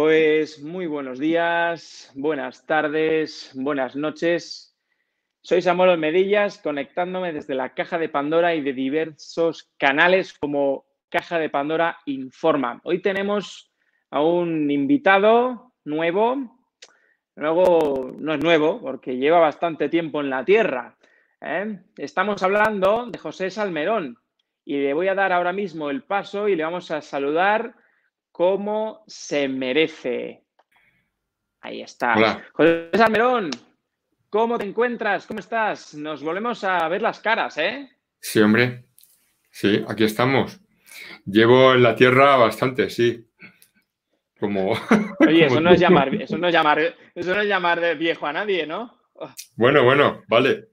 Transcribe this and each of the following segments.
Pues muy buenos días, buenas tardes, buenas noches. Soy Samuel Medillas, conectándome desde la Caja de Pandora y de diversos canales como Caja de Pandora Informa. Hoy tenemos a un invitado nuevo, luego no es nuevo porque lleva bastante tiempo en la Tierra. ¿eh? Estamos hablando de José Salmerón y le voy a dar ahora mismo el paso y le vamos a saludar como se merece. Ahí está. José Salmerón, ¿cómo te encuentras? ¿Cómo estás? Nos volvemos a ver las caras, ¿eh? Sí, hombre. Sí, aquí estamos. Llevo en la tierra bastante, sí. Como. Oye, eso, no es llamar, eso, no es llamar, eso no es llamar de viejo a nadie, ¿no? Bueno, bueno, vale.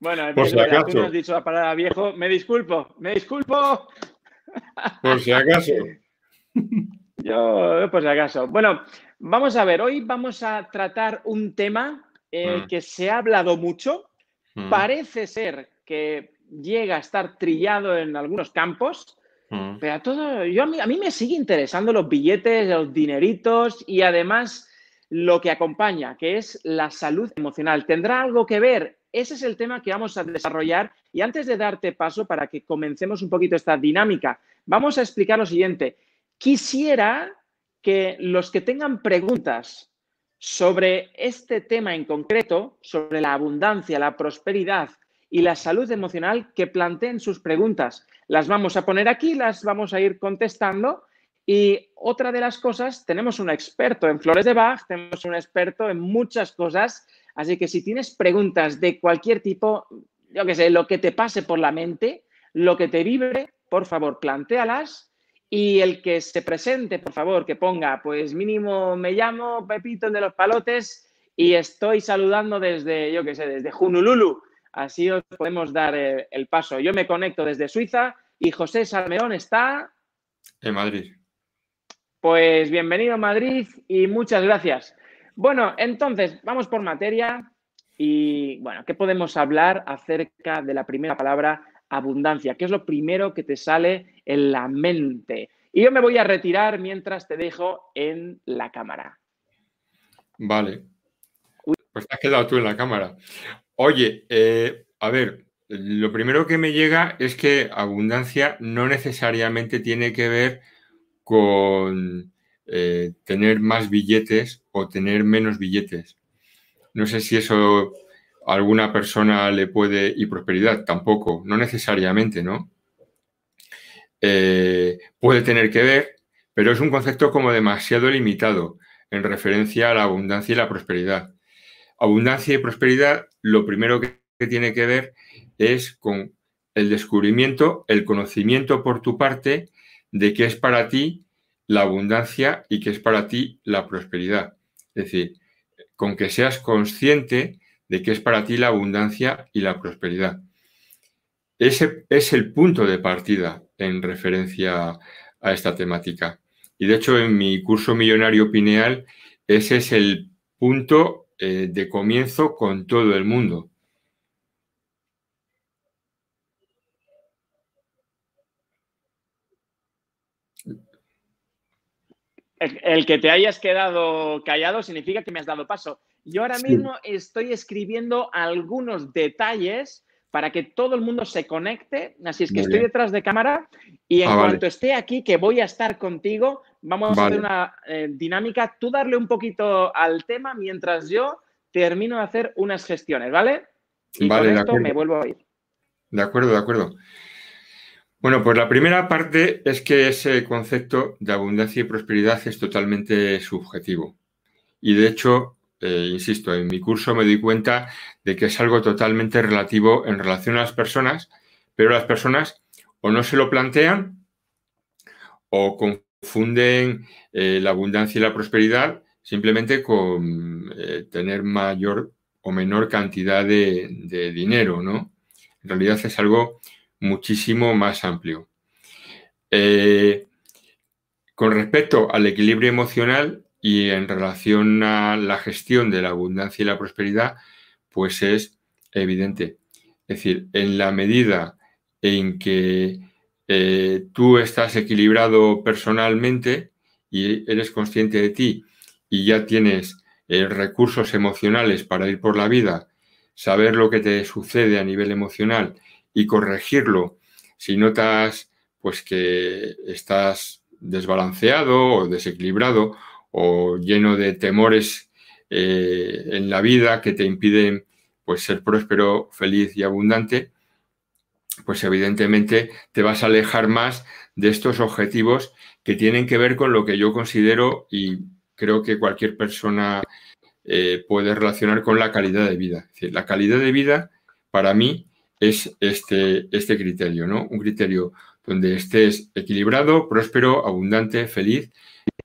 Bueno, Por si acaso. tú no has dicho la palabra viejo. Me disculpo, me disculpo. Por si acaso. Yo, por si acaso. Bueno, vamos a ver, hoy vamos a tratar un tema eh, mm. que se ha hablado mucho. Mm. Parece ser que llega a estar trillado en algunos campos, mm. pero a todo, yo, a, mí, a mí me sigue interesando los billetes, los dineritos y además lo que acompaña, que es la salud emocional. ¿Tendrá algo que ver? Ese es el tema que vamos a desarrollar y antes de darte paso para que comencemos un poquito esta dinámica, vamos a explicar lo siguiente. Quisiera que los que tengan preguntas sobre este tema en concreto, sobre la abundancia, la prosperidad y la salud emocional, que planteen sus preguntas. Las vamos a poner aquí, las vamos a ir contestando. Y otra de las cosas, tenemos un experto en flores de Bach, tenemos un experto en muchas cosas, así que si tienes preguntas de cualquier tipo, yo que sé, lo que te pase por la mente, lo que te vibre, por favor, plantéalas y el que se presente, por favor, que ponga, pues mínimo me llamo Pepito de los Palotes y estoy saludando desde, yo qué sé, desde Junululu. Así os podemos dar eh, el, paso. Yo me conecto desde Suiza y José Salmerón está... En Madrid. Pues bienvenido a Madrid y muchas gracias. Bueno, entonces, vamos por materia y, bueno, ¿qué podemos hablar acerca de la primera palabra abundancia? ¿Qué es lo primero que te sale en la mente? Y yo me voy a retirar mientras te dejo en la cámara. Vale. Pues te has quedado tú en la cámara. Oye, eh, a ver, lo primero que me llega es que abundancia no necesariamente tiene que ver con eh, tener más billetes o tener menos billetes. No sé si eso alguna persona le puede, y prosperidad tampoco, no necesariamente, ¿no? Eh, puede tener que ver, pero es un concepto como demasiado limitado en referencia a la abundancia y la prosperidad. Abundancia y prosperidad, lo primero que, tiene que ver es con el descubrimiento, el conocimiento por tu parte de qué es para ti la abundancia y qué es para ti la prosperidad. Es decir, con que seas consciente de qué es para ti la abundancia y la prosperidad. Ese es el punto de partida en referencia a esta temática. Y de hecho, en mi curso millonario pineal, ese es el punto eh, de comienzo con todo el mundo. El, que te hayas quedado callado significa que me has dado paso. Yo ahora mismo estoy escribiendo algunos detalles para que todo el mundo se conecte. Así es que estoy detrás de cámara y en ah, cuanto esté aquí, que voy a estar contigo, vamos a hacer una eh, dinámica. Tú darle un poquito al tema mientras yo termino de hacer unas gestiones, ¿vale? Y con esto me vuelvo a ir. De acuerdo, de acuerdo. Bueno, pues la primera parte es que ese concepto de abundancia y prosperidad es totalmente subjetivo. Y de hecho, eh, insisto, en mi curso me di cuenta de que es algo totalmente relativo en relación a las personas, pero las personas o no se lo plantean o confunden eh, la abundancia y la prosperidad simplemente con eh, tener mayor o menor cantidad de, de, dinero, ¿no? En realidad es algo muchísimo más amplio. con respecto al equilibrio emocional, y en relación a la gestión de la abundancia y la prosperidad, pues es evidente. Es decir, en la medida en que eh, tú estás equilibrado personalmente y eres consciente de ti y ya tienes eh, recursos emocionales para ir por la vida, saber lo que te sucede a nivel emocional y corregirlo si notas pues que estás desbalanceado o desequilibrado o lleno de temores eh, en la vida que te impiden pues ser próspero, feliz y abundante, pues evidentemente te vas a alejar más de estos objetivos que tienen que ver con lo que yo considero y creo que cualquier persona eh, puede relacionar con la calidad de vida. La calidad de vida para mí es este, este criterio, ¿no? Un criterio donde estés equilibrado, próspero, abundante, feliz,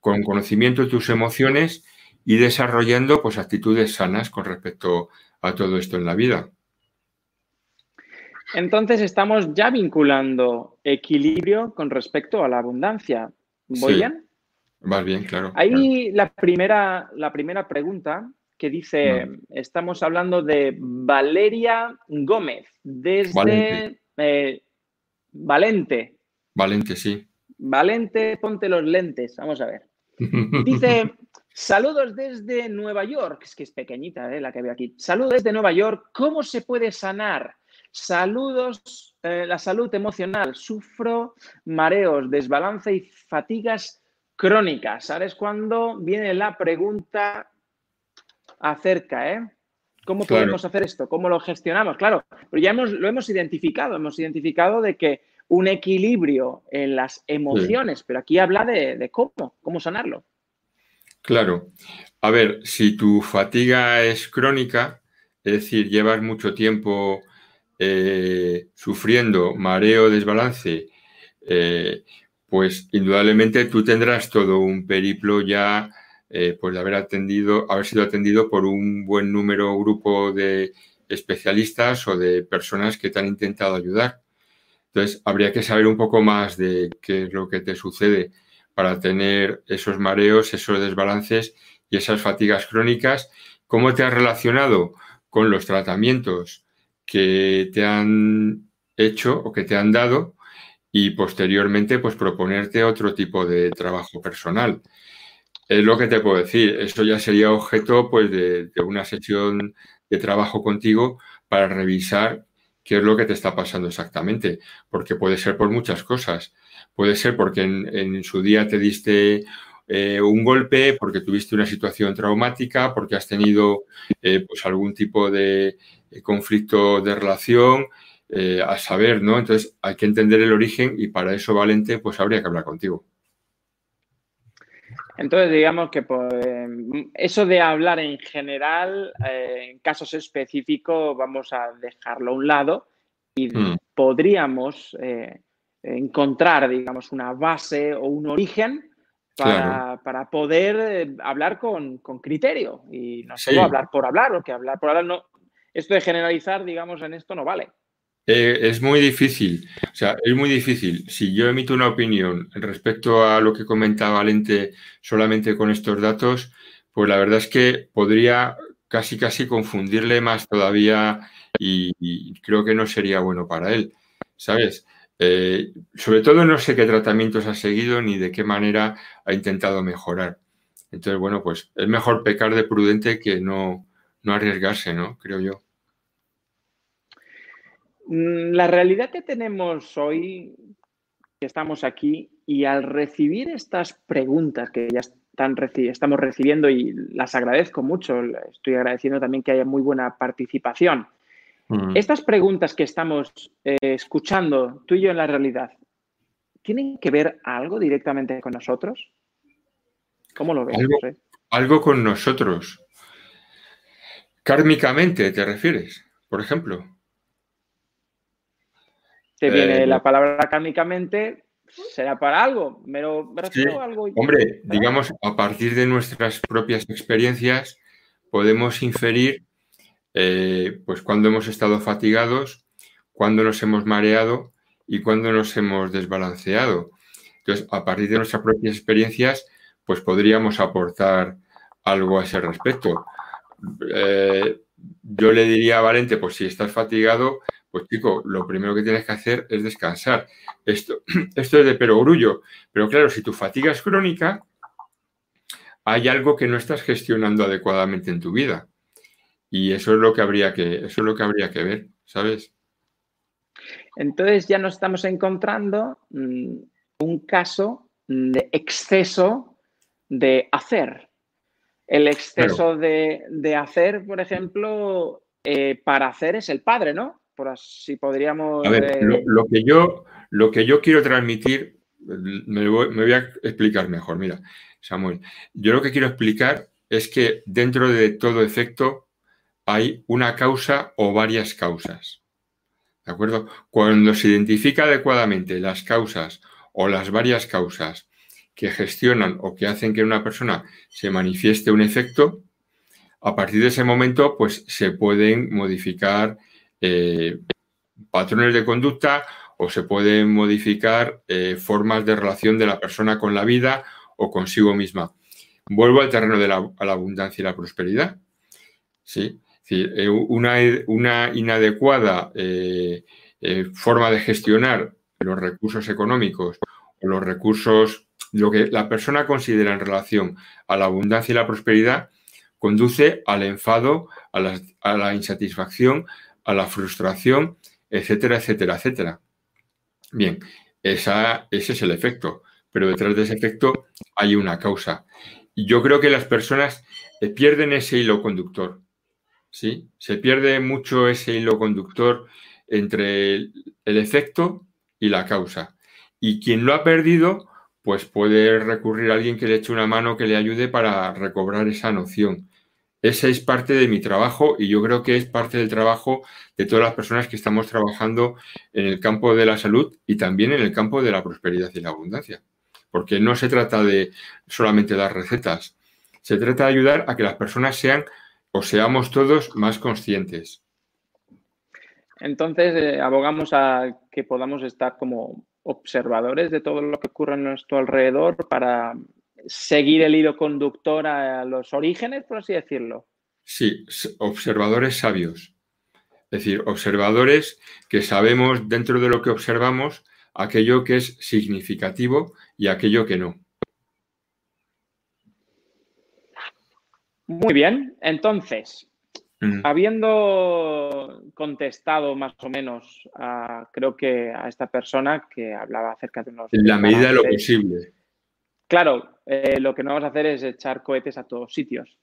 con conocimiento de tus emociones y desarrollando pues actitudes sanas con respecto a todo esto en la vida. Entonces estamos ya vinculando equilibrio con respecto a la abundancia. ¿Voy bien? Vas bien, claro. Ahí La, primera, la primera pregunta que dice, estamos hablando de Valeria Gómez, desde Valente. Eh, Valente. Valente, sí. Valente, ponte los lentes, vamos a ver. Dice, saludos desde Nueva York, es que es pequeñita eh, la que veo aquí. Saludos desde Nueva York, ¿cómo se puede sanar? Saludos, eh, la salud emocional. Sufro mareos, desbalance y fatigas crónicas. ¿Sabes cuándo viene la pregunta acerca, eh? ¿Cómo podemos hacer esto? ¿Cómo lo gestionamos? Claro, pero ya hemos, lo hemos identificado. Hemos identificado de que un equilibrio en las emociones, pero aquí habla de, cómo, cómo sanarlo. Claro. A ver, si tu fatiga es crónica, es decir, llevas mucho tiempo eh, sufriendo mareo, desbalance, eh, pues indudablemente tú tendrás todo un periplo ya eh, pues de haber atendido, haber sido atendido por un buen número, grupo de especialistas o de personas que te han intentado ayudar. Entonces, habría que saber un poco más de qué es lo que te sucede para tener esos mareos, esos desbalances y esas fatigas crónicas. ¿Cómo te has relacionado con los tratamientos que te han hecho o que te han dado y posteriormente pues proponerte otro tipo de trabajo personal. Es lo que te puedo decir. Eso ya sería objeto pues de, una sesión de trabajo contigo para revisar qué es lo que te está pasando exactamente, porque puede ser por muchas cosas. Puede ser porque en, su día te diste eh, un golpe, porque tuviste una situación traumática, porque has tenido eh, pues algún tipo de eh, conflicto de relación, a saber, ¿no? Entonces hay que entender el origen y para eso, Valente, pues habría que hablar contigo. Entonces, digamos que pues, eso de hablar en general, en casos específicos, vamos a dejarlo a un lado y hmm. podríamos encontrar, digamos, una base o un origen para, poder hablar con, criterio y no solo hablar por hablar, porque hablar por hablar no, esto de generalizar, digamos, en esto no vale. Eh, es muy difícil, o sea, es muy difícil. Si yo emito una opinión respecto a lo que comentaba Valente solamente con estos datos, pues la verdad es que podría casi casi confundirle más todavía y, creo que no sería bueno para él, ¿sabes? Eh, sobre todo no sé qué tratamientos ha seguido ni de qué manera ha intentado mejorar. Entonces, bueno, pues es mejor pecar de prudente que no, no arriesgarse, ¿no? Creo yo. Mm, la realidad que tenemos hoy, que estamos aquí, y al recibir estas preguntas que ya están estamos recibiendo y las agradezco mucho, estoy agradeciendo también que haya muy buena participación. Mm. Estas preguntas que estamos eh, escuchando tú y yo en la realidad, ¿tienen que ver algo directamente con nosotros? ¿Cómo lo ves? algo con nosotros. Kármicamente, ¿te refieres? Por ejemplo. Te viene eh, la palabra kármicamente, será para algo, pero, algo. Hombre, digamos, a partir de nuestras propias experiencias, podemos inferir, eh, pues, cuando hemos estado fatigados, cuando nos hemos mareado y cuando nos hemos desbalanceado. Entonces, a partir de nuestras propias experiencias, pues podríamos aportar algo a ese respecto. Eh, yo le diría a Valente, pues si estás fatigado, pues chico, lo primero que tienes que hacer es descansar. Esto, esto es de perogrullo, pero claro, si tu fatiga es crónica, hay algo que no estás gestionando adecuadamente en tu vida. Y eso es lo que habría que, eso es lo que habría que ver, ¿sabes? Entonces ya nos estamos encontrando mm, un caso de exceso de hacer. El exceso de, hacer, por ejemplo, eh, para hacer es el padre, ¿no? Por así podríamos. A ver, lo, que yo, lo que yo quiero transmitir, me voy, a explicar mejor. Mira, Samuel, yo lo que quiero explicar es que dentro de todo efecto hay una causa o varias causas. ¿De acuerdo? Cuando se identifica adecuadamente las causas o las varias causas que gestionan o que hacen que una persona se manifieste un efecto, a partir de ese momento, pues se pueden modificar eh, patrones de conducta o se pueden modificar eh, formas de relación de la persona con la vida o consigo misma. Vuelvo al terreno de la, abundancia y la prosperidad. ¿sí? Eh, una, una, inadecuada forma de gestionar los recursos económicos o los recursos, lo que la persona considera en relación a la abundancia y la prosperidad, conduce al enfado, a la, insatisfacción, a la frustración, etcétera, etcétera, etcétera. Bien, esa, ese es el efecto, pero detrás de ese efecto hay una causa. Y yo creo que las personas eh, pierden ese hilo conductor, ¿sí? Se pierde mucho ese hilo conductor entre el, el efecto y la causa. Y quien lo ha perdido, pues puede recurrir a alguien que le eche una mano, que le ayude para recobrar esa noción. Esa es parte de mi trabajo y yo creo que es parte del trabajo de todas las personas que estamos trabajando en el campo de la salud y también en el campo de la prosperidad y la abundancia. Porque no se trata de solamente dar recetas, se trata de ayudar a que las personas sean o seamos todos más conscientes. Entonces, eh, abogamos a que podamos estar como observadores de todo lo que ocurre a nuestro alrededor para seguir el hilo conductor a los orígenes, por así decirlo. Sí, observadores sabios. Es decir, observadores que sabemos dentro de lo que observamos aquello que es significativo y aquello que no. Muy bien, entonces. Habiendo contestado más o menos, a, creo que a esta persona que hablaba acerca de unos... En la medida de lo posible. Claro, eh, lo que no vamos a hacer es echar cohetes a todos sitios.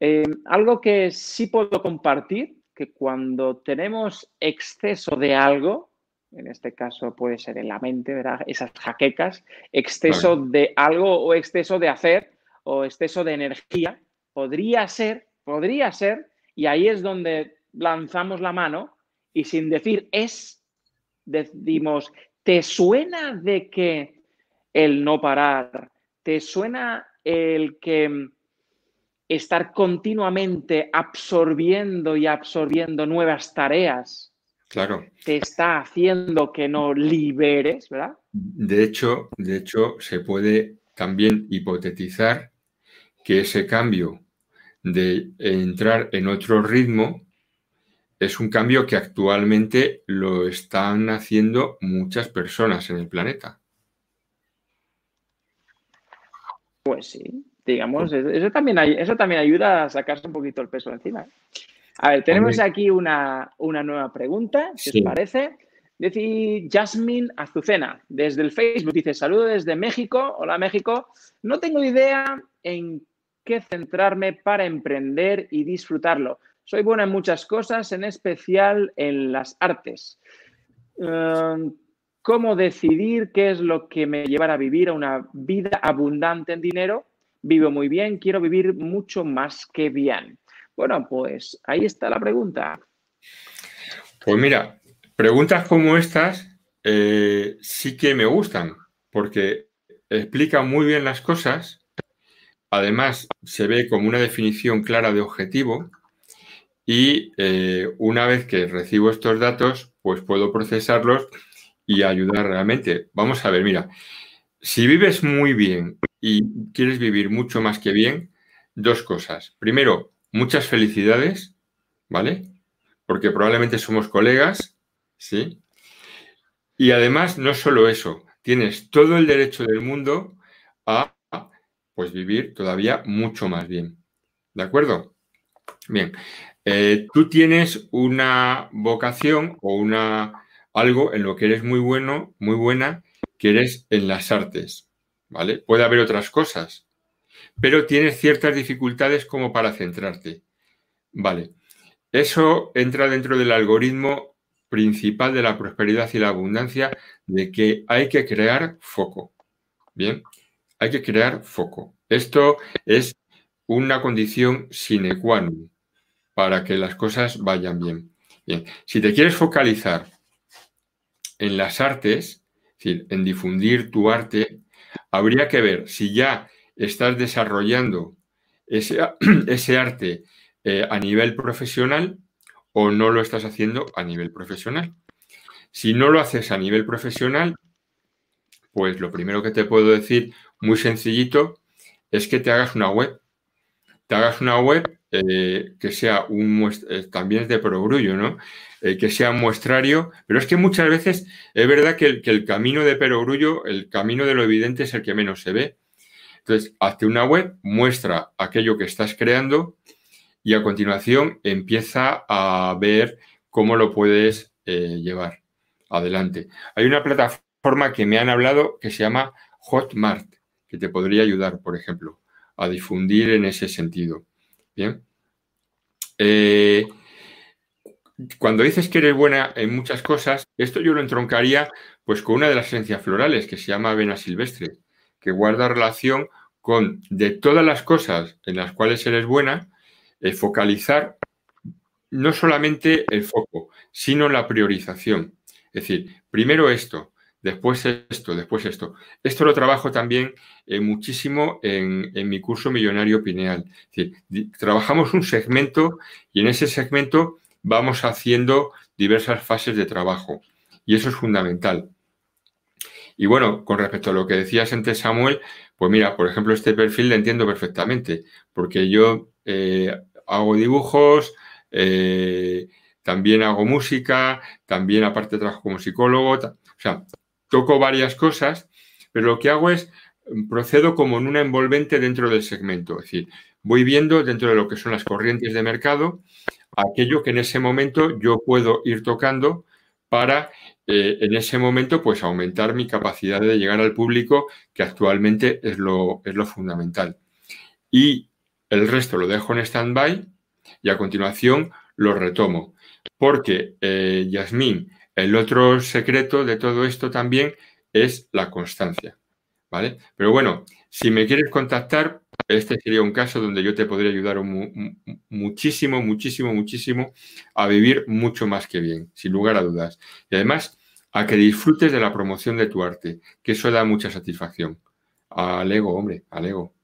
Eh, algo que sí puedo compartir, que cuando tenemos exceso de algo, en este caso puede ser en la mente, ¿verdad? Esas jaquecas, exceso de algo o exceso de hacer o exceso de energía, podría ser, podría ser y ahí es donde lanzamos la mano y sin decir es, decimos, ¿te suena de que el no parar? ¿Te suena el que estar continuamente absorbiendo y absorbiendo nuevas tareas? Claro. Te está haciendo que no liberes, ¿verdad? De hecho, de hecho, se puede también hipotetizar que ese cambio de entrar en otro ritmo es un cambio que actualmente lo están haciendo muchas personas en el planeta. Pues sí, digamos, eso también, eso también ayuda a sacarse un poquito el peso encima. A ver, tenemos aquí una, nueva pregunta, si os parece. Dice Jasmine Azucena, desde el Facebook, dice, saludo desde México. Hola México. No tengo idea en que centrarme para emprender y disfrutarlo. Soy buena en muchas cosas, en especial en las artes. Em, ¿Cómo decidir qué es lo que me llevará a vivir a una vida abundante en dinero? Vivo muy bien, quiero vivir mucho más que bien. Bueno, pues ahí está la pregunta. Pues mira, preguntas como estas eh, sí que me gustan, porque explican muy bien las cosas Además, se ve como una definición clara de objetivo y eh, una vez que recibo estos datos, pues puedo procesarlos y ayudar realmente. Vamos a ver, mira, si vives muy bien y quieres vivir mucho más que bien, dos cosas. Primero, muchas felicidades, ¿vale? Porque probablemente somos colegas, ¿sí? Y además, no solo eso, tienes todo el derecho del mundo a pues vivir todavía mucho más bien. ¿De acuerdo? Bien, eh, tú tienes una vocación o una algo en lo que eres muy bueno, muy buena, que eres en las artes, ¿vale? Puede haber otras cosas, pero tienes ciertas dificultades como para centrarte, ¿vale? Eso entra dentro del algoritmo principal de la prosperidad y la abundancia de que hay que crear foco, ¿bien? Hay que crear foco. Esto es una condición sine qua non para que las cosas vayan bien. Bien, si te quieres focalizar en las artes, es decir, en difundir tu arte, habría que ver si ya estás desarrollando ese, ese arte eh, a nivel profesional o no lo estás haciendo a nivel profesional. Si no lo haces a nivel profesional, pues lo primero que te puedo decir, muy sencillito, es que te hagas una web. Te hagas una web eh, que sea un eh, también es de perogrullo, ¿no? Eh, que sea muestrario, pero es que muchas veces es verdad que el, que el camino de perogrullo, el camino de lo evidente es el que menos se ve. Entonces, hazte una web, muestra aquello que estás creando y a continuación empieza a ver cómo lo puedes llevar adelante. Hay una plataforma que me han hablado que se llama Hotmart, que te podría ayudar, por ejemplo, a difundir en ese sentido. Eh, cuando dices que eres buena en muchas cosas, esto yo lo entroncaría pues con una de las esencias florales que se llama avena silvestre, que guarda relación con de todas las cosas en las cuales eres buena, eh, focalizar no solamente el foco, sino la priorización. Es decir, primero esto, después esto, después esto. Esto lo trabajo también eh, muchísimo en, mi curso Millonario Pineal. Es decir, trabajamos un segmento y en ese segmento vamos haciendo diversas fases de trabajo. Y eso es fundamental. Y bueno, con respecto a lo que decías antes, Samuel, pues mira, por ejemplo, este perfil lo entiendo perfectamente, porque yo eh, hago dibujos, eh, también hago música, también aparte trabajo como psicólogo, o sea, toco varias cosas, pero lo que hago es mm, procedo como en una envolvente dentro del segmento. Es decir, voy viendo dentro de lo que son las corrientes de mercado aquello que en ese momento yo puedo ir tocando para eh, en ese momento pues aumentar mi capacidad de llegar al público, que actualmente es lo, es lo fundamental. Y el resto lo dejo en stand-by y a continuación lo retomo. Porque, eh, Yasmín, el otro secreto de todo esto también es la constancia, ¿vale? Pero bueno, si me quieres contactar, este sería un caso donde yo te podría ayudar muchísimo, muchísimo, muchísimo a vivir mucho más que bien, sin lugar a dudas. Y además, a que disfrutes de la promoción de tu arte, que eso da mucha satisfacción. Al ego, hombre, al ego.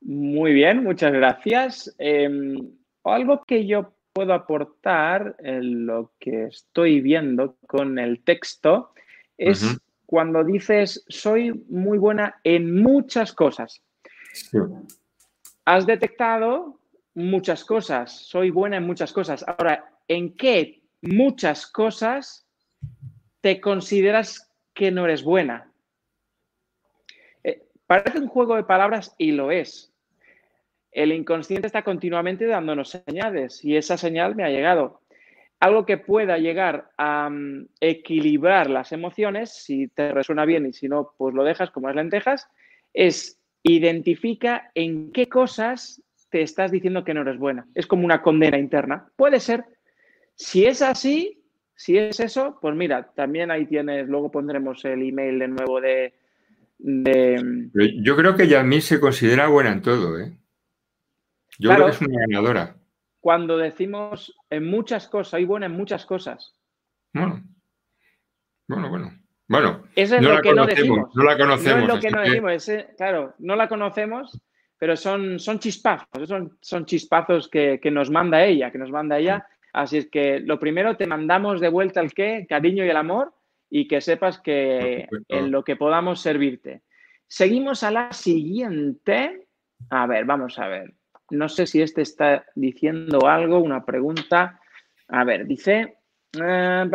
Muy bien, muchas gracias. Em, algo que yo puedo aportar en lo que estoy viendo con el texto es cuando dices, soy muy buena en muchas cosas. Has detectado muchas cosas, soy buena en muchas cosas. Ahora, ¿en qué muchas cosas te consideras que no eres buena? Eh, parece un juego de palabras y lo es el inconsciente está continuamente dándonos señales y esa señal me ha llegado. Algo que pueda llegar a mm, equilibrar las emociones, si te resuena bien y si no, pues lo dejas como las lentejas, es identifica en qué cosas te estás diciendo que no eres buena. Es como una condena interna. Puede ser. Si es así, si es eso, pues mira, también ahí tienes, luego pondremos el email de nuevo de... Yo creo que Yasmín se considera buena en todo, ¿eh? Yo creo que es una ganadora. Cuando decimos en muchas cosas, soy buena en muchas cosas. Bueno, bueno, bueno. Bueno, Eso es no, lo la que no, decimos. no la conocemos. No es lo que no decimos. claro, no la conocemos, pero son, son chispazos, son, son chispazos que, nos manda ella, que nos manda ella. Así es que lo primero te mandamos de vuelta el qué, cariño y el amor, y que sepas que en lo que podamos servirte. Seguimos a la siguiente. A ver, vamos a ver. No sé si este está diciendo algo, una pregunta. A ver, dice, eh,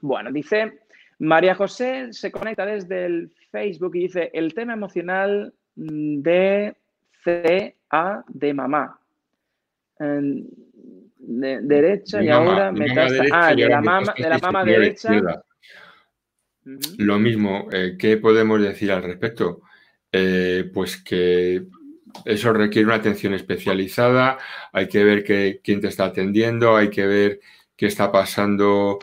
bueno, dice, María José se conecta desde el Facebook y dice, el tema emocional de CA de mamá. De, derecha y ahora me Ah, de la, mama, de la mama derecha. Lo mismo, eh, ¿qué podemos decir al respecto? Eh, pues que eso requiere una atención especializada, hay que ver quién te está atendiendo, hay que ver qué está pasando.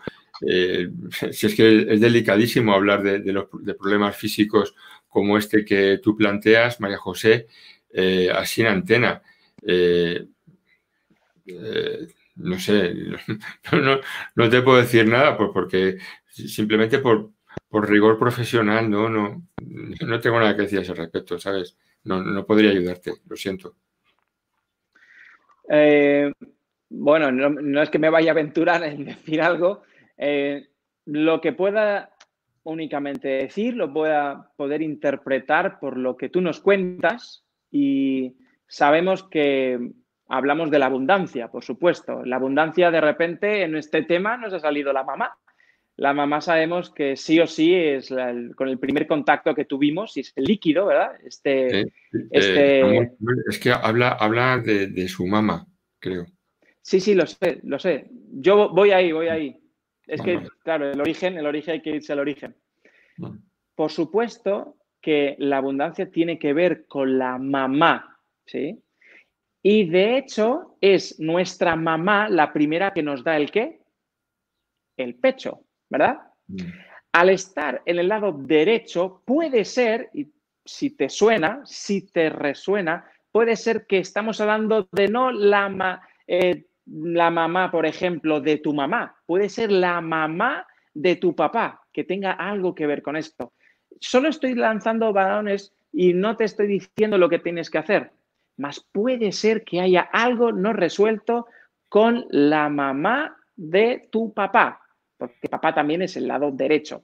Eh, si es que es delicadísimo hablar de, los problemas físicos como este que tú planteas, María José, eh, así en antena. Eh, no sé, no, te puedo decir nada pues porque simplemente por, rigor profesional no, no, no tengo nada que decir a ese respecto, ¿sabes? No, no podría ayudarte, lo siento. Eh, bueno, no, es que me vaya a aventurar en decir algo. Eh, lo que pueda únicamente decir, lo pueda poder interpretar por lo que tú nos cuentas y sabemos que hablamos de la abundancia, por supuesto. La abundancia de repente en este tema nos ha salido la mamá la mamá sabemos que sí o sí es con el primer contacto que tuvimos y es el líquido, ¿verdad? Este, este... es que habla, habla de, su mamá, creo. Sí, sí, lo sé, lo sé. Yo voy ahí, voy ahí. Es que, claro, el origen, el origen hay que irse al origen. Por supuesto que la abundancia tiene que ver con la mamá, ¿sí? Y de hecho es nuestra mamá la primera que nos da el qué? El pecho. ¿Verdad? Mm. Al estar en el lado derecho, puede ser, y si te suena, si te resuena, puede ser que estamos hablando de no la, eh, la mamá, por ejemplo, de tu mamá, puede ser la mamá de tu papá, que tenga algo que ver con esto. Solo estoy lanzando balones y no te estoy diciendo lo que tienes que hacer, mas puede ser que haya algo no resuelto con la mamá de tu papá porque papá también es el lado derecho.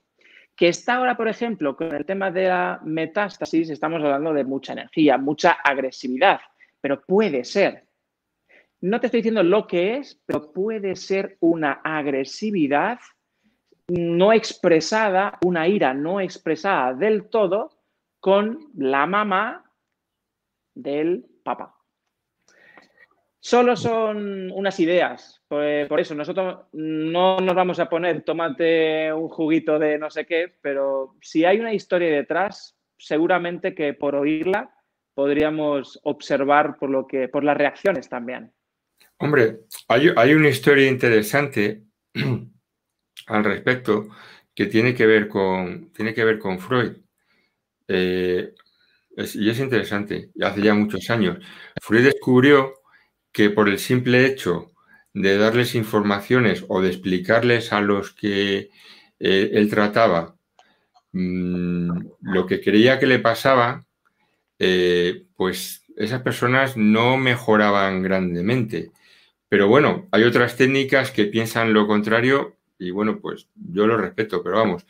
Que está ahora, por ejemplo, con el tema de la metástasis, estamos hablando de mucha energía, mucha agresividad, pero puede ser. No te estoy diciendo lo que es, pero puede ser una agresividad no expresada, una ira no expresada del todo con la mamá del papá. Solo son unas ideas. Pues, por eso, nosotros no nos vamos a poner tomate un juguito de no sé qué, pero si hay una historia detrás, seguramente que por oírla podríamos observar por, lo que, por las reacciones también. Hombre, hay, una historia interesante al respecto que tiene que ver con, tiene que ver con Freud. Eh, y es interesante, hace ya muchos años. Freud descubrió que por el simple hecho de darles informaciones o de explicarles a los que eh, él trataba mm, lo que creía que le pasaba, eh, pues esas personas no mejoraban grandemente. Pero bueno, hay otras técnicas que piensan lo contrario y bueno, pues yo lo respeto, pero vamos,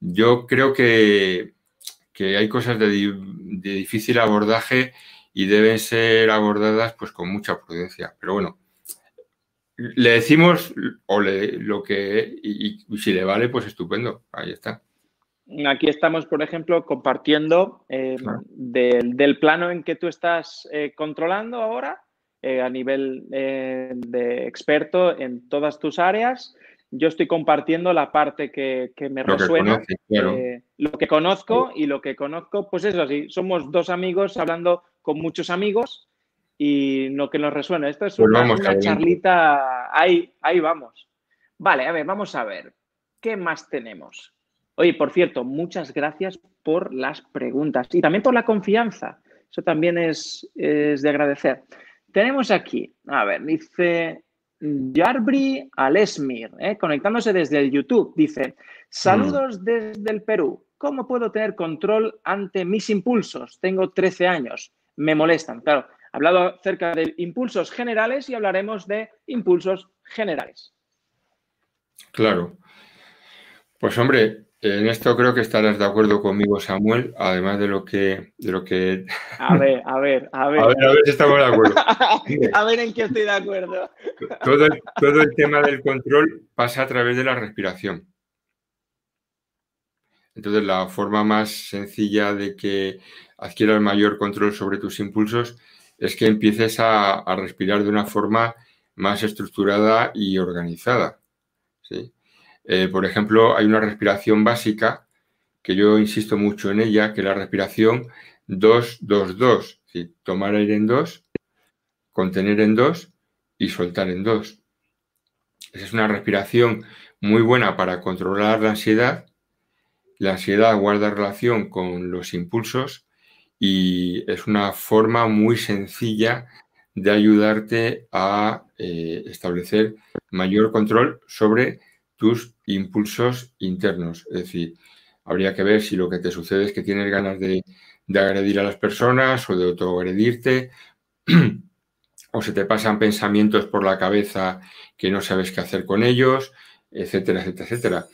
yo creo que, hay cosas de, de difícil abordaje y deben ser abordadas pues con mucha prudencia. Pero bueno, le decimos o lo que y, si le vale, pues estupendo, ahí está. Aquí estamos, por ejemplo, compartiendo eh, del, plano en que tú estás eh, controlando ahora eh, a nivel de experto en todas tus áreas. Yo estoy compartiendo la parte que, me resuena, lo que conozco y lo que conozco, pues es así. Somos dos amigos hablando con muchos amigos y lo que nos resuena. Esto es pues una, charlita, ahí, ahí vamos. Vale, a ver, vamos a ver. ¿Qué más tenemos? Oye, por cierto, muchas gracias por las preguntas y también por la confianza. Eso también es, de agradecer. Tenemos aquí, a ver, dice Jarbri Alesmir, ¿eh? conectándose desde el YouTube. Dice, saludos mm. desde el Perú. ¿Cómo puedo tener control ante mis impulsos? Tengo 13 años me molestan. Claro, hablado acerca de impulsos generales y hablaremos de impulsos generales. Claro. Pues hombre, en esto creo que estarás de acuerdo conmigo, Samuel, además de lo que... De lo que... A ver, a ver, a ver. A ver, a ver si estamos de acuerdo. a ver en qué estoy de acuerdo. Todo todo el tema del control pasa a través de la respiración. Entonces, la forma más sencilla de que adquieras mayor control sobre tus impulsos es que empieces a, respirar de una forma más estructurada y organizada. Eh, por ejemplo, hay una respiración básica que yo insisto mucho en ella, que es la respiración 2-2-2. Tomar aire en 2, contener en 2 y soltar en 2. Esa es una respiración muy buena para controlar la ansiedad. La ansiedad guarda relación con los impulsos y es una forma muy sencilla de ayudarte a eh, establecer mayor control sobre tus impulsos internos. Es decir, habría que ver si lo que te sucede es que tienes ganas de, de agredir a las personas o de autoagredirte, o se te pasan pensamientos por la cabeza que no sabes qué hacer con ellos, etcétera, etcétera, etcétera.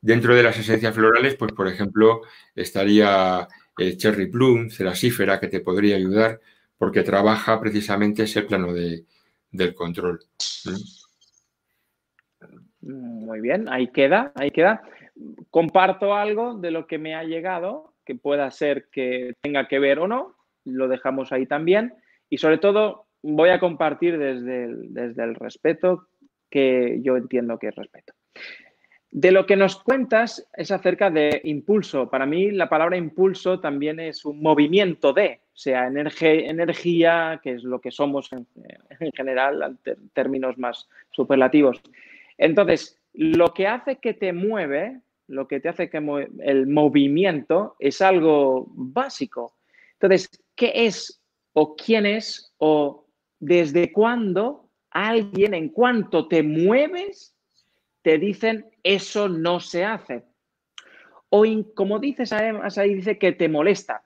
Dentro de las esencias florales, pues por ejemplo, estaría el Cherry Plum, Cerasífera, que te podría ayudar porque trabaja precisamente ese plano de, del control. Muy bien, ahí queda, ahí queda. Comparto algo de lo que me ha llegado, que pueda ser que tenga que ver o no, lo dejamos ahí también. Y sobre todo, voy a compartir desde desde el respeto que yo entiendo que es respeto. De lo que nos cuentas es acerca de impulso. Para mí la palabra impulso también es un movimiento de, o sea, energía, que es lo que somos en, general, en términos más superlativos. Entonces, lo que hace que te mueve, lo que te hace que el movimiento es algo básico. Entonces, ¿qué es o quién es o desde cuándo alguien en cuanto te mueves te dicen eso no se hace. O como dices además ahí dice que te molesta.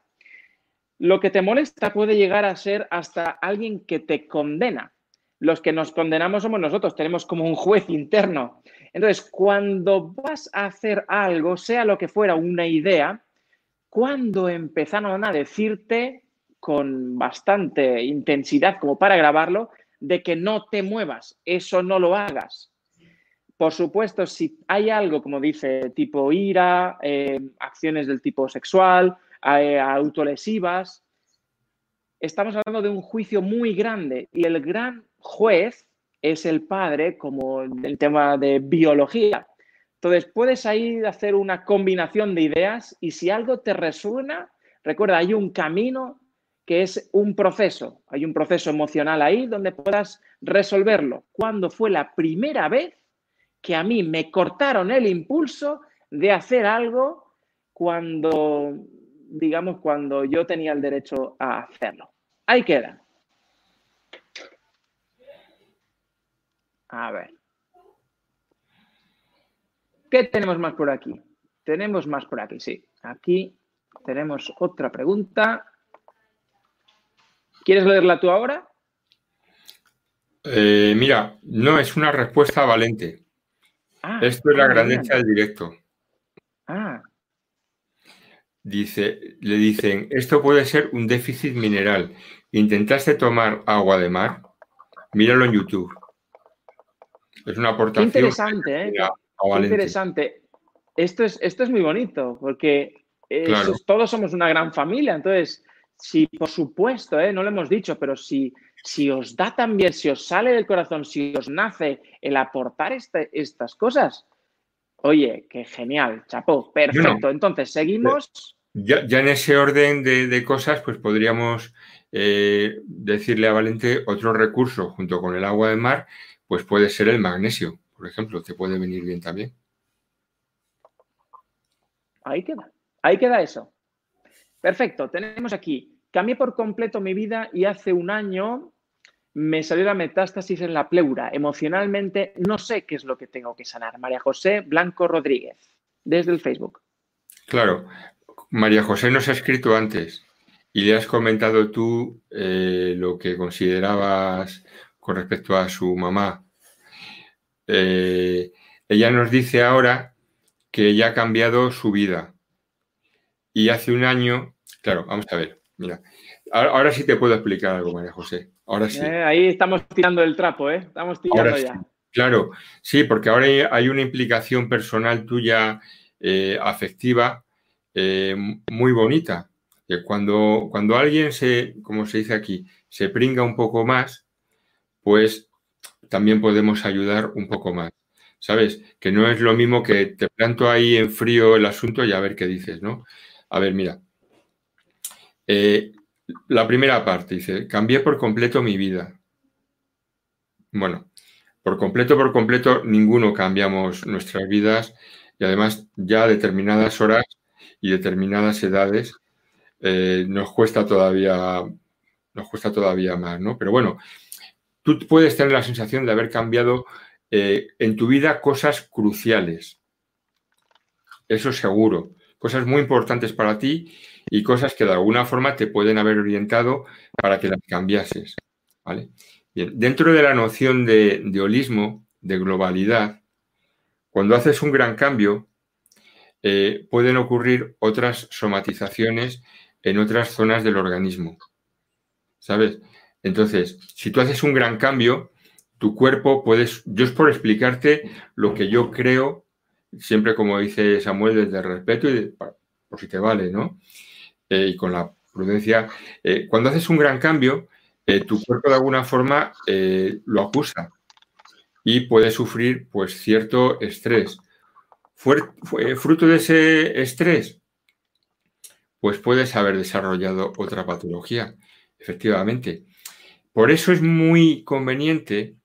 Lo que te molesta puede llegar a ser hasta alguien que te condena. Los que nos condenamos somos nosotros, tenemos como un juez interno. Entonces, cuando vas a hacer algo, sea lo que fuera una idea, cuando empezaron a decirte con bastante intensidad como para grabarlo, de que no te muevas, eso no lo hagas. Por supuesto, si hay algo, como dice, tipo ira, eh, acciones del tipo sexual, eh, autolesivas, estamos hablando de un juicio muy grande y el gran juez es el padre, como el tema de biología. Entonces, puedes ahí hacer una combinación de ideas y si algo te resuena, recuerda, hay un camino que es un proceso, hay un proceso emocional ahí donde puedas resolverlo. ¿Cuándo fue la primera vez que a mí me cortaron el impulso de hacer algo cuando, digamos, cuando yo tenía el derecho a hacerlo. Ahí queda. A ver. ¿Qué tenemos más por aquí? Tenemos más por aquí, sí. Aquí tenemos otra pregunta. ¿Quieres leerla tú ahora? Eh, mira, no, es una respuesta valente. Ah, Esto es la ah, grandeza del directo. Ah. Dice, le dicen, esto puede ser un déficit mineral. ¿Intentaste tomar agua de mar? Míralo en YouTube. Es una aportación. Qué interesante, ¿eh? interesante. Esto es, esto es muy bonito, porque todos somos una gran familia. Entonces, si por supuesto, ¿eh? no lo hemos dicho, pero si si os da también, si os sale del corazón, si os nace el aportar este, estas cosas, oye, qué genial, chapo, perfecto. Entonces, seguimos. Ya, en ese orden de, cosas, pues podríamos eh, decirle a Valente otro recurso junto con el agua de mar, pues puede ser el magnesio, por ejemplo, te puede venir bien también. Ahí queda, ahí queda eso. Perfecto, tenemos aquí. Cambié por completo mi vida y hace un año me salió la metástasis en la pleura. Emocionalmente no sé qué es lo que tengo que sanar. María José Blanco Rodríguez, desde el Facebook. Claro, María José nos ha escrito antes y le has comentado tú eh, lo que considerabas con respecto a su mamá. Eh, ella nos dice ahora que ella ha cambiado su vida. Y hace un año, claro, vamos a ver, mira, ahora sí te puedo explicar algo, María José. Ahora sí. Eh, ahí estamos tirando el trapo, ¿eh? Estamos tirando ya. Claro, sí, porque ahora hay una implicación personal tuya eh, afectiva eh, muy bonita. cuando, cuando alguien se, como se dice aquí, se pringa un poco más, pues también podemos ayudar un poco más. ¿Sabes? Que no es lo mismo que te planto ahí en frío el asunto y a ver qué dices, ¿no? A ver, mira. Eh, la primera parte dice, cambié por completo mi vida. Bueno, por completo, por completo, ninguno cambiamos nuestras vidas y además ya a determinadas horas y determinadas edades eh, nos cuesta todavía nos cuesta todavía más, ¿no? Pero bueno, tú puedes tener la sensación de haber cambiado eh, en tu vida cosas cruciales. Eso seguro. Cosas muy importantes para ti y cosas que de alguna forma te pueden haber orientado para que las cambiases. ¿vale? dentro de la noción de, holismo, de globalidad, cuando haces un gran cambio, eh, pueden ocurrir otras somatizaciones en otras zonas del organismo. ¿Sabes? Entonces, si tú haces un gran cambio, tu cuerpo puedes, yo es por explicarte lo que yo creo, siempre como dice Samuel, desde respeto y por si te vale, ¿no? Eh, y con la prudencia. Eh, cuando haces un gran cambio, eh, tu cuerpo de alguna forma lo acusa y puede sufrir pues cierto estrés. fruto de ese estrés, pues puedes haber desarrollado otra patología, efectivamente. Por eso es muy conveniente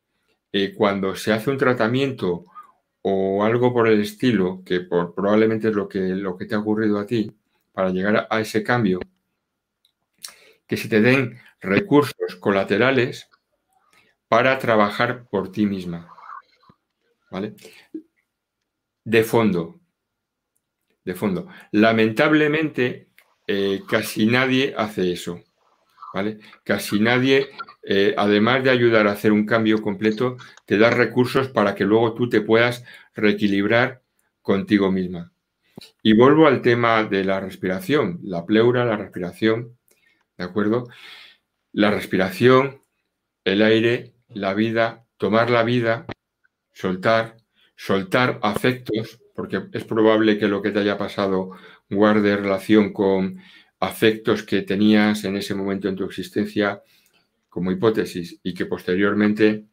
cuando se hace un tratamiento o algo por el estilo, que probablemente es lo que, lo que te ha ocurrido a ti, para llegar a ese cambio, que se te den recursos colaterales para trabajar por ti misma. ¿Vale? De fondo. De fondo. Lamentablemente, eh, casi nadie hace eso. ¿Vale? Casi nadie, eh, además de ayudar a hacer un cambio completo, te da recursos para que luego tú te puedas reequilibrar contigo misma. Y vuelvo al tema de la respiración, la pleura, la respiración, ¿de acuerdo? La respiración, el aire, la vida, tomar la vida, soltar, soltar afectos, porque es probable que lo que te haya pasado guarde relación con afectos que tenías en ese momento en tu existencia como hipótesis y que posteriormente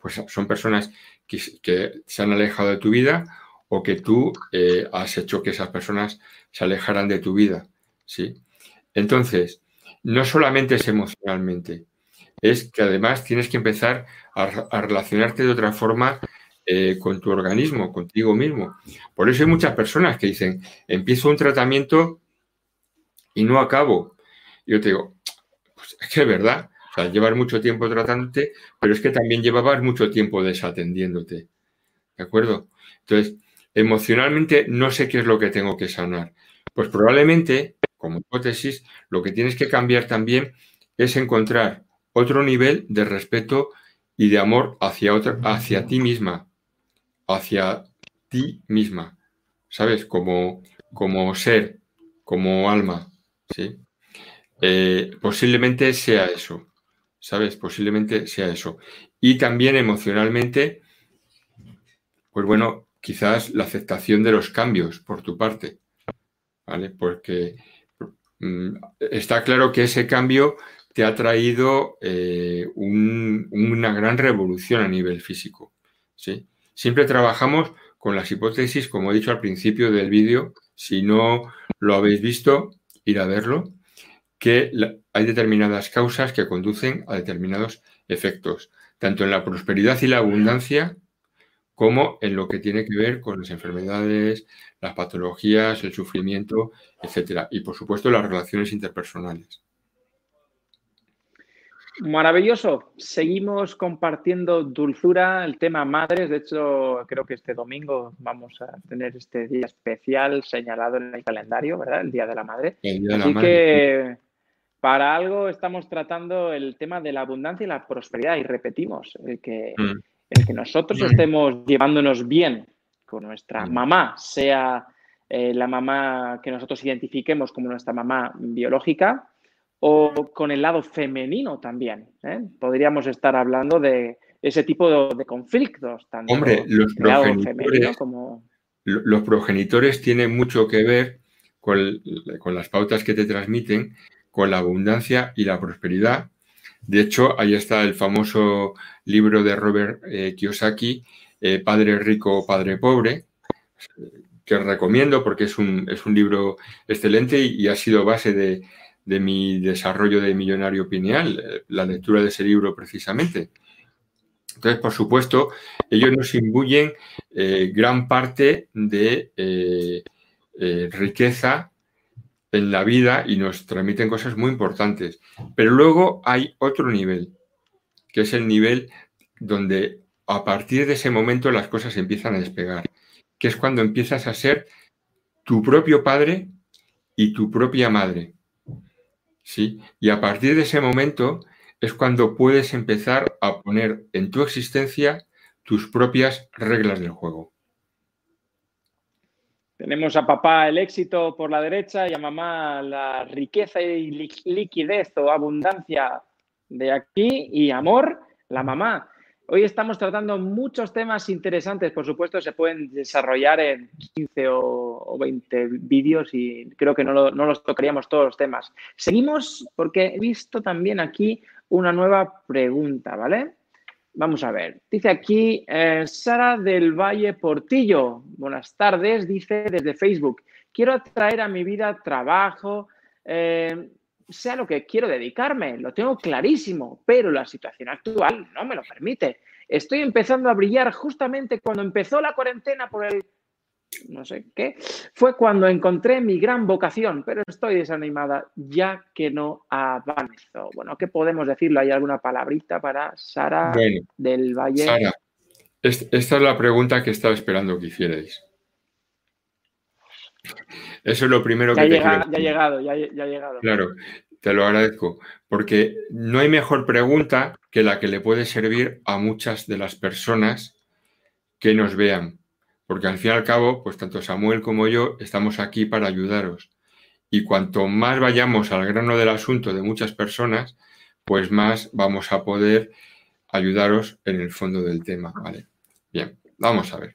pues son personas que, que se han alejado de tu vida o que tú eh, has hecho que esas personas se alejaran de tu vida. ¿sí? Entonces, no solamente es emocionalmente, es que además tienes que empezar a, relacionarte de otra forma eh, con tu organismo, contigo mismo. Por eso hay muchas personas que dicen, empiezo un tratamiento y no acabo. Yo te digo, pues es que es verdad, o sea, llevar mucho tiempo tratándote, pero es que también llevabas mucho tiempo desatendiéndote. ¿De acuerdo? Entonces, emocionalmente no sé qué es lo que tengo que sanar. Pues probablemente, como hipótesis, lo que tienes que cambiar también es encontrar otro nivel de respeto y de amor hacia, otra, hacia ti misma, hacia ti misma, ¿sabes? Como, como ser, como alma, ¿sí? Eh, posiblemente sea eso, ¿sabes? Posiblemente sea eso. Y también emocionalmente, pues bueno, quizás la aceptación de los cambios por tu parte, ¿vale? Porque mm, está claro que ese cambio te ha traído eh, una gran revolución a nivel físico, ¿sí? Siempre trabajamos con las hipótesis, como he dicho al principio del vídeo, si no lo habéis visto, ir a verlo, que hay determinadas causas que conducen a determinados efectos, tanto en la prosperidad y la abundancia como en lo que tiene que ver con las enfermedades, las patologías, el sufrimiento, etcétera. Y por supuesto las relaciones interpersonales. Maravilloso. Seguimos compartiendo dulzura, el tema madres. De hecho, creo que este domingo vamos a tener este día especial señalado en el calendario, ¿verdad? El Día de la Madre. Así que para algo estamos tratando el tema de la abundancia y la prosperidad y repetimos el que mm el que nosotros estemos llevándonos bien con nuestra mamá, sea eh, la mamá que nosotros identifiquemos como nuestra mamá biológica o con el lado femenino también. ¿eh? Podríamos estar hablando de ese tipo de, conflictos. Tanto Hombre, los progenitores, como... los progenitores tienen mucho que ver con, las pautas que te transmiten, con la abundancia y la prosperidad. De hecho, ahí está el famoso libro de Robert eh, Kiyosaki, eh, Padre Rico, Padre Pobre, que recomiendo porque es un, es un libro excelente y, ha sido base de, de, mi desarrollo de millonario pineal, eh, la lectura de ese libro precisamente. Entonces, por supuesto, ellos nos imbuyen gran parte de riqueza en la vida y nos transmiten cosas muy importantes. Pero luego hay otro nivel, que es el nivel donde a partir de ese momento las cosas empiezan a despegar que es cuando empiezas a ser tu propio padre y tu propia madre. ¿Sí? Y a partir de ese momento es cuando puedes empezar a poner en tu existencia tus propias reglas del juego. Tenemos a papá el éxito por la derecha y a mamá la riqueza y liquidez o abundancia de aquí y amor, la mamá. Hoy estamos tratando muchos temas interesantes, por supuesto, se pueden desarrollar en 15 o, 20 vídeos y creo que no, los tocaríamos todos los temas. Seguimos porque he visto también aquí una nueva pregunta, ¿vale? Vamos a ver. Dice aquí eh, Sara del Valle Portillo. Buenas tardes, dice desde Facebook. Quiero atraer a mi vida trabajo, eh, sea lo que quiero dedicarme, lo tengo clarísimo, pero la situación actual no me lo permite. Estoy empezando a brillar justamente cuando empezó la cuarentena por el no sé qué, fue cuando encontré mi gran vocación, pero estoy desanimada ya que no avanzo. Bueno, ¿qué podemos decirlo? ¿Hay alguna palabrita para Sara del Valle? Sara, esta es la pregunta que estaba esperando que hicierais. Eso es lo primero que te Ya ha llegado, ya, ha llegado. Claro, te lo agradezco, porque no hay mejor pregunta que la que le puede servir a muchas de las personas que nos vean, porque al fin y al cabo, pues tanto Samuel como yo estamos aquí para ayudaros. Y cuanto más vayamos al grano del asunto de muchas personas, pues más vamos a poder ayudaros en el fondo del tema, ¿vale? Bien, vamos a ver.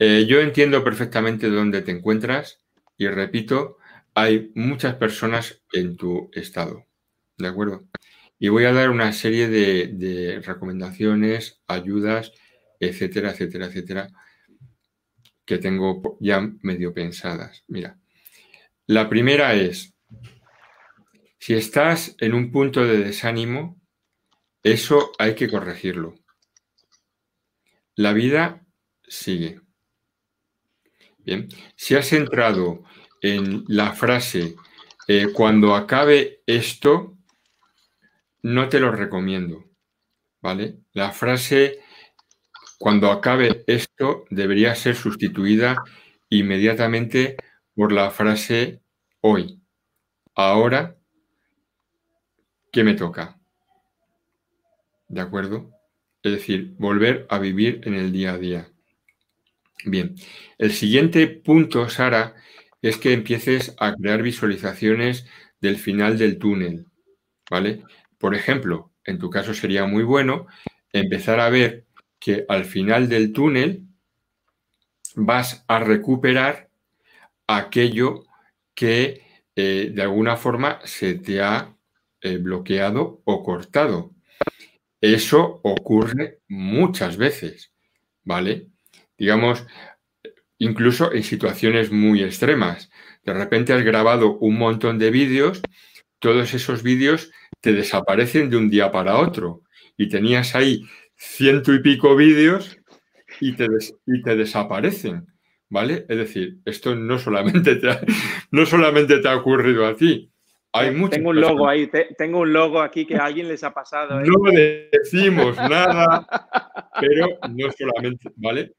Eh, yo entiendo perfectamente dónde te encuentras y repito, hay muchas personas en tu estado, ¿de acuerdo? Y voy a dar una serie de, recomendaciones, ayudas, etcétera, etcétera, etcétera, que tengo ya medio pensadas. Mira, la primera es, si estás en un punto de desánimo, eso hay que corregirlo. La vida sigue. Bien, si has entrado en la frase eh, cuando acabe esto, no te lo recomiendo. ¿Vale? La frase cuando acabe esto debería ser sustituida inmediatamente por la frase hoy. Ahora, ¿qué me toca? ¿De acuerdo? Es decir, volver a vivir en el día a día. Bien, el siguiente punto, Sara, es que empieces a crear visualizaciones del final del túnel, ¿vale? Por ejemplo, en tu caso sería muy bueno empezar a ver que al final del túnel vas a recuperar aquello que eh, de alguna forma se te ha eh, bloqueado o cortado. Eso ocurre muchas veces, ¿vale? digamos, incluso en situaciones muy extremas. De repente has grabado un montón de vídeos, todos esos vídeos te desaparecen de un día para otro y tenías ahí ciento y pico vídeos y te, y te desaparecen, ¿vale? Es decir, esto no solamente te ha, no solamente te ha ocurrido a ti, hay tengo un logo ahí, tengo un logo aquí que a alguien les ha pasado. ¿eh? No decimos nada, pero no solamente, ¿vale?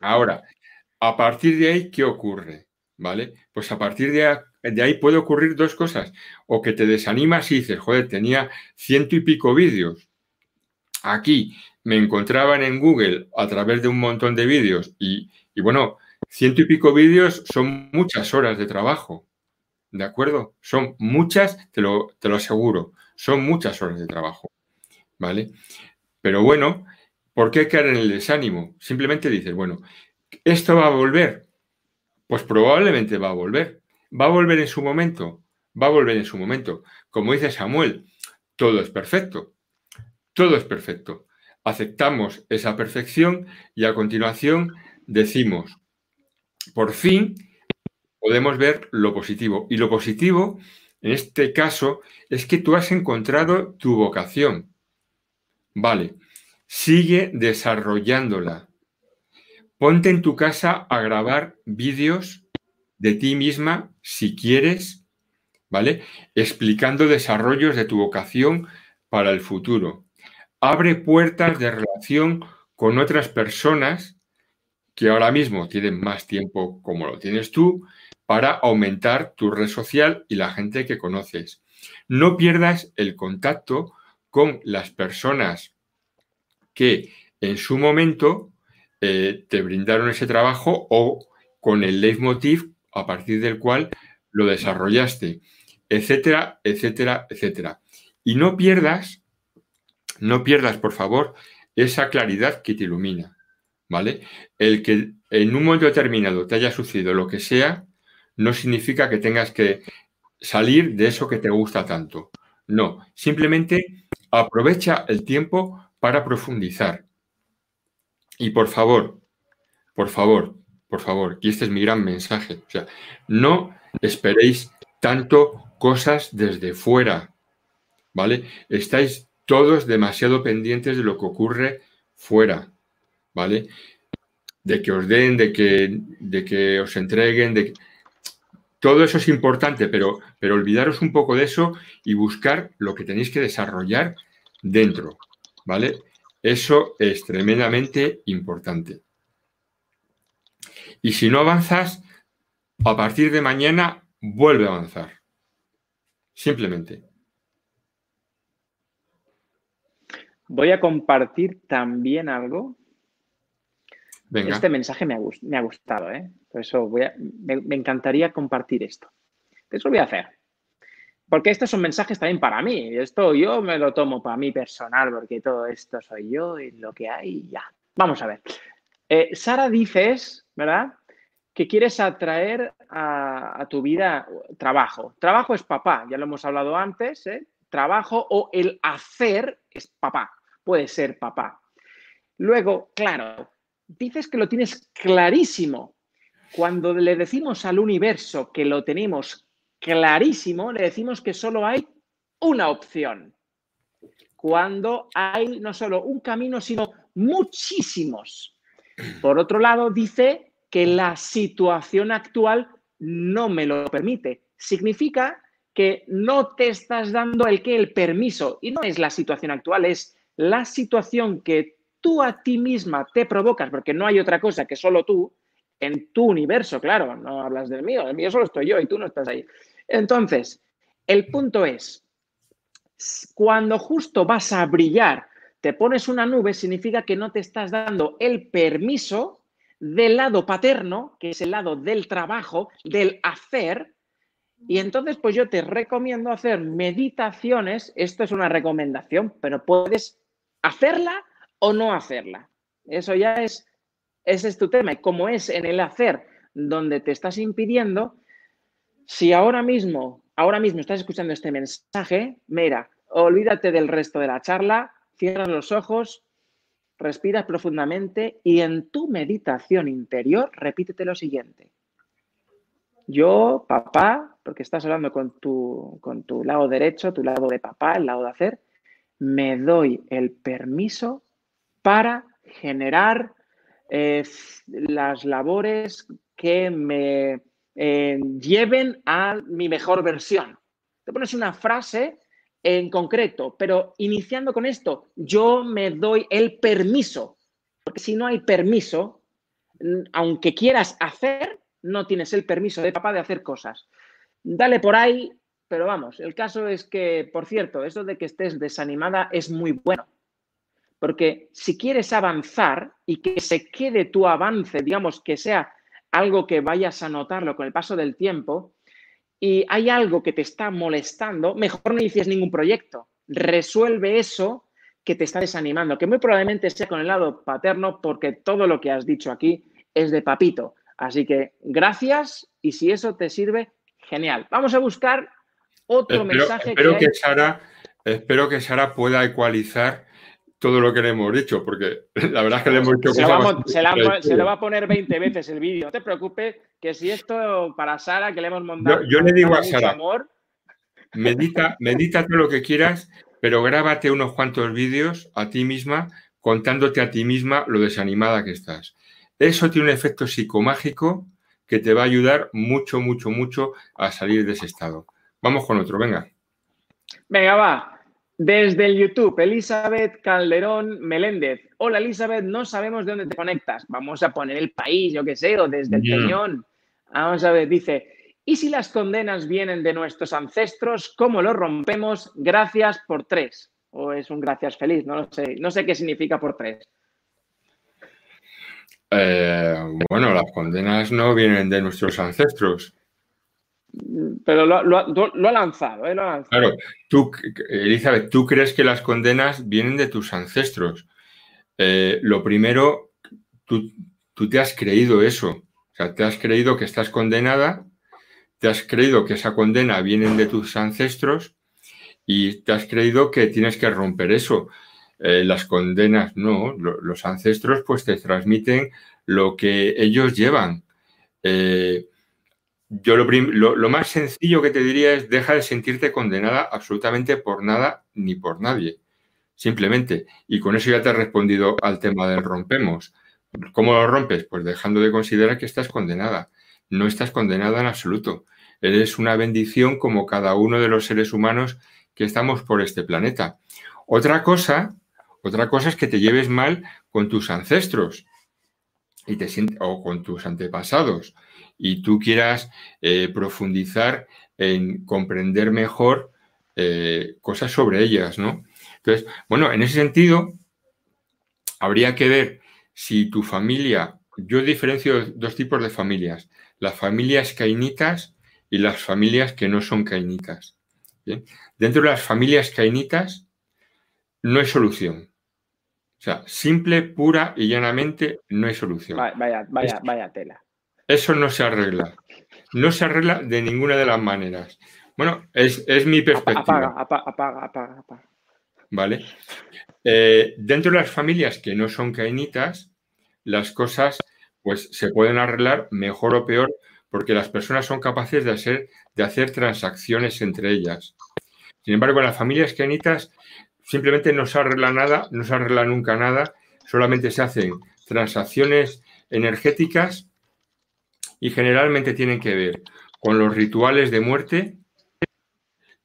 Ahora, a partir de ahí, ¿qué ocurre? ¿Vale? Pues a partir de, ahí puede ocurrir dos cosas. O que te desanimas y dices, joder, tenía ciento y pico vídeos. Aquí me encontraban en Google a través de un montón de vídeos y, bueno, ciento y pico vídeos son muchas horas de trabajo. ¿De acuerdo? Son muchas, te lo, te lo aseguro, son muchas horas de trabajo. ¿Vale? Pero bueno, ¿Por qué caer en el desánimo? Simplemente dices, bueno, esto va a volver. Pues probablemente va a volver. Va a volver en su momento. Va a volver en su momento. Como dice Samuel, todo es perfecto. Todo es perfecto. Aceptamos esa perfección y a continuación decimos, por fin podemos ver lo positivo. Y lo positivo, en este caso, es que tú has encontrado tu vocación. Vale, sigue desarrollándola. Ponte en tu casa a grabar vídeos de ti misma si quieres, ¿vale? Explicando desarrollos de tu vocación para el futuro. Abre puertas de relación con otras personas que ahora mismo tienen más tiempo como lo tienes tú para aumentar tu red social y la gente que conoces. No pierdas el contacto con las personas que en su momento eh, te brindaron ese trabajo o con el leitmotiv a partir del cual lo desarrollaste, etcétera, etcétera, etcétera. Y no pierdas, no pierdas, por favor, esa claridad que te ilumina, ¿vale? El que en un momento determinado te haya sucedido lo que sea, no significa que tengas que salir de eso que te gusta tanto. No, simplemente aprovecha el tiempo para profundizar. Y por favor, por favor, por favor, y este es mi gran mensaje, o sea, no esperéis tanto cosas desde fuera, ¿vale? Estáis todos demasiado pendientes de lo que ocurre fuera, ¿vale? De que os den, de que, de que os entreguen, de Todo eso es importante, pero, pero olvidaros un poco de eso y buscar lo que tenéis que desarrollar dentro, ¿vale? Eso es tremendamente importante. Y si no avanzas, a partir de mañana vuelve a avanzar. Simplemente. Voy a compartir también algo. Este mensaje me ha, gustado, ¿eh? Por eso me, me, encantaría compartir esto. Eso lo voy a hacer porque estos son mensajes también para mí. Esto yo me lo tomo para mí personal, porque todo esto soy yo y lo que hay, ya. Vamos a ver. Eh, Sara dices, ¿verdad? Que quieres atraer a, tu vida trabajo. Trabajo es papá, ya lo hemos hablado antes, ¿eh? Trabajo o el hacer es papá, puede ser papá. Luego, claro, dices que lo tienes clarísimo. Cuando le decimos al universo que lo tenemos clarísimo, le decimos que solo hay una opción. Cuando hay no solo un camino, sino muchísimos. Por otro lado, dice que la situación actual no me lo permite. Significa que no te estás dando el que el permiso. Y no es la situación actual, es la situación que tú a ti misma te provocas, porque no hay otra cosa que solo tú, en tu universo, claro, no hablas del mío, el mío solo estoy yo y tú no estás ahí. Entonces, el punto es, cuando justo vas a brillar, te pones una nube, significa que no te estás dando el permiso del lado paterno, que es el lado del trabajo, del hacer. Y entonces, pues yo te recomiendo hacer meditaciones. Esto es una recomendación, pero puedes hacerla o no hacerla. Eso ya es, ese es tu tema. Y como es en el hacer donde te estás impidiendo, si ahora mismo, ahora mismo estás escuchando este mensaje, mira, olvídate del resto de la charla, cierra los ojos, respiras profundamente y en tu meditación interior repítete lo siguiente. Yo, papá, porque estás hablando con tu, con tu lado derecho, tu lado de papá, el lado de hacer, me doy el permiso para generar eh, las labores que me eh, lleven a mi mejor versión. Te pones una frase en concreto, pero iniciando con esto, yo me doy el permiso, porque si no hay permiso, aunque quieras hacer, no tienes el permiso de papá de hacer cosas. Dale por ahí, pero vamos, el caso es que, por cierto, eso de que estés desanimada es muy bueno, porque si quieres avanzar y que se quede tu avance, digamos, que sea algo que vayas a notarlo con el paso del tiempo y hay algo que te está molestando, mejor no inicies ningún proyecto. Resuelve eso que te está desanimando, que muy probablemente sea con el lado paterno porque todo lo que has dicho aquí es de papito. Así que gracias y si eso te sirve, genial. Vamos a buscar otro mensaje. Espero que, Sara, espero que Sara pueda ecualizar todo lo que le hemos dicho, porque la verdad es que le hemos dicho se, le va a poner 20 veces el vídeo. No te preocupes, que si esto para Sara, que le hemos montado. Yo, le digo a Sara, medita, medita todo lo que quieras, pero grábate unos cuantos vídeos a ti misma contándote a ti misma lo desanimada que estás. Eso tiene un efecto psicomágico que te va a ayudar mucho, mucho, mucho a salir de ese estado. Vamos con otro, venga. Venga, va. Desde el YouTube, Elizabeth Calderón Meléndez. Hola Elizabeth, no sabemos de dónde te conectas. Vamos a poner el país, yo qué sé, o desde el Peñón. Vamos a ver, dice, ¿y si las condenas vienen de nuestros ancestros, cómo lo rompemos? Gracias por tres. O es un gracias feliz, no lo sé. No sé qué significa por tres. Eh, bueno, las condenas no vienen de nuestros ancestros. Pero lo, ha lanzado, ¿eh? Claro, tú, Elizabeth, tú crees que las condenas vienen de tus ancestros. Eh, lo primero, tú, tú, te has creído eso. O sea, te has creído que estás condenada, te has creído que esa condena viene de tus ancestros y te has creído que tienes que romper eso. Eh, las condenas, no, los ancestros pues te transmiten lo que ellos llevan. Yo lo, más sencillo que te diría es deja de sentirte condenada absolutamente por nada ni por nadie. Simplemente. Y con eso ya te he respondido al tema del rompemos. ¿Cómo lo rompes? Pues dejando de considerar que estás condenada. No estás condenada en absoluto. Eres una bendición como cada uno de los seres humanos que estamos por este planeta. Otra cosa, otra cosa es que te lleves mal con tus ancestros y te o con tus antepasados y tú quieras eh, profundizar en comprender mejor eh, cosas sobre ellas, ¿no? Entonces, bueno, en ese sentido, habría que ver si tu familia, yo diferencio dos tipos de familias, las familias cainitas y las familias que no son cainitas. Dentro de las familias cainitas no hay solución. O sea, simple, pura y llanamente no hay solución. Vaya, vaya, vaya tela. Eso no se arregla. No se arregla de ninguna de las maneras. Bueno, es, mi perspectiva. Apaga, apaga, apaga, apaga. ¿Vale? Eh, dentro de las familias que no son cainitas, las cosas pues se pueden arreglar mejor o peor porque las personas son capaces de hacer, de hacer transacciones entre ellas. Sin embargo, en las familias cainitas simplemente no se arregla nada, no se arregla nunca nada, solamente se hacen transacciones energéticas y generalmente tienen que ver con los rituales de muerte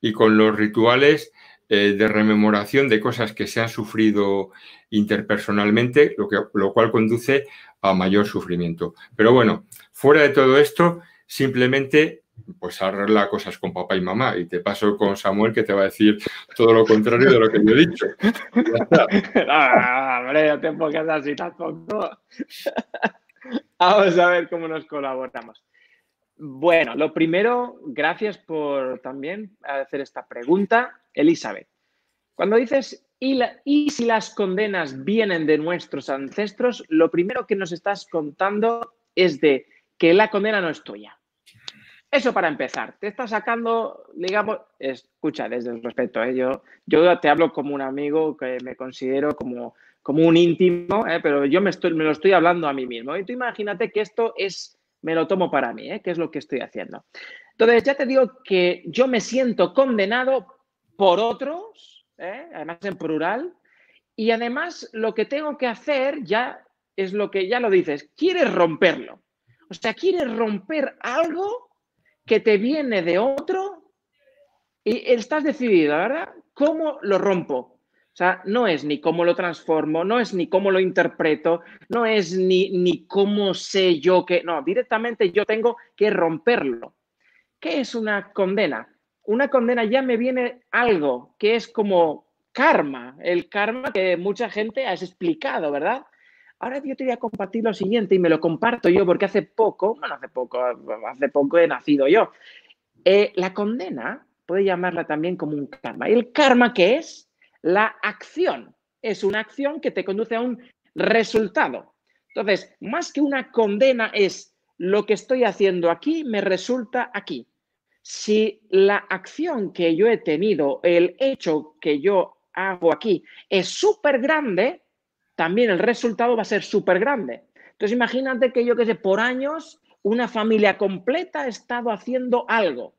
y con los rituales eh, de rememoración de cosas que se han sufrido interpersonalmente, lo, que, lo cual conduce a mayor sufrimiento. Pero bueno, fuera de todo esto, simplemente pues arregla cosas con papá y mamá. Y te paso con Samuel que te va a decir todo lo contrario de lo que yo he dicho. ah, hombre, no te pongas así tampoco. Vamos a ver cómo nos colaboramos. Bueno, lo primero, gracias por también hacer esta pregunta, Elizabeth. Cuando dices, ¿y, ¿y, si las condenas vienen de nuestros ancestros? Lo primero que nos estás contando es de que la condena no es tuya. Eso para empezar. Te está sacando, digamos, escucha, desde el respeto, ¿eh? yo te hablo como un amigo que me considero como como un íntimo, ¿eh? pero yo me, estoy, me lo estoy hablando a mí mismo. Y tú imagínate que esto es, me lo tomo para mí, ¿eh? que es lo que estoy haciendo. Entonces, ya te digo que yo me siento condenado por otros, ¿eh? además en plural, y además lo que tengo que hacer ya es lo que ya lo dices, quieres romperlo. O sea, quieres romper algo que te viene de otro y estás decidido, ¿verdad? ¿Cómo lo rompo? O sea, no es ni cómo lo transformo, no es ni cómo lo interpreto, no es ni, ni cómo sé yo que, no, directamente yo tengo que romperlo. ¿Qué es una condena? Una condena ya me viene algo que es como karma, el karma que mucha gente has explicado, ¿verdad? Ahora yo te voy a compartir lo siguiente y me lo comparto yo porque hace poco, bueno, hace poco, hace poco he nacido yo. Eh, la condena puede llamarla también como un karma. ¿El karma qué es? La acción es una acción que te conduce a un resultado. Entonces, más que una condena es lo que estoy haciendo aquí me resulta aquí. Si la acción que yo he tenido, el hecho que yo hago aquí es súper grande, también el resultado va a ser súper grande. Entonces imagínate que yo que sé, por años una familia completa ha estado haciendo algo.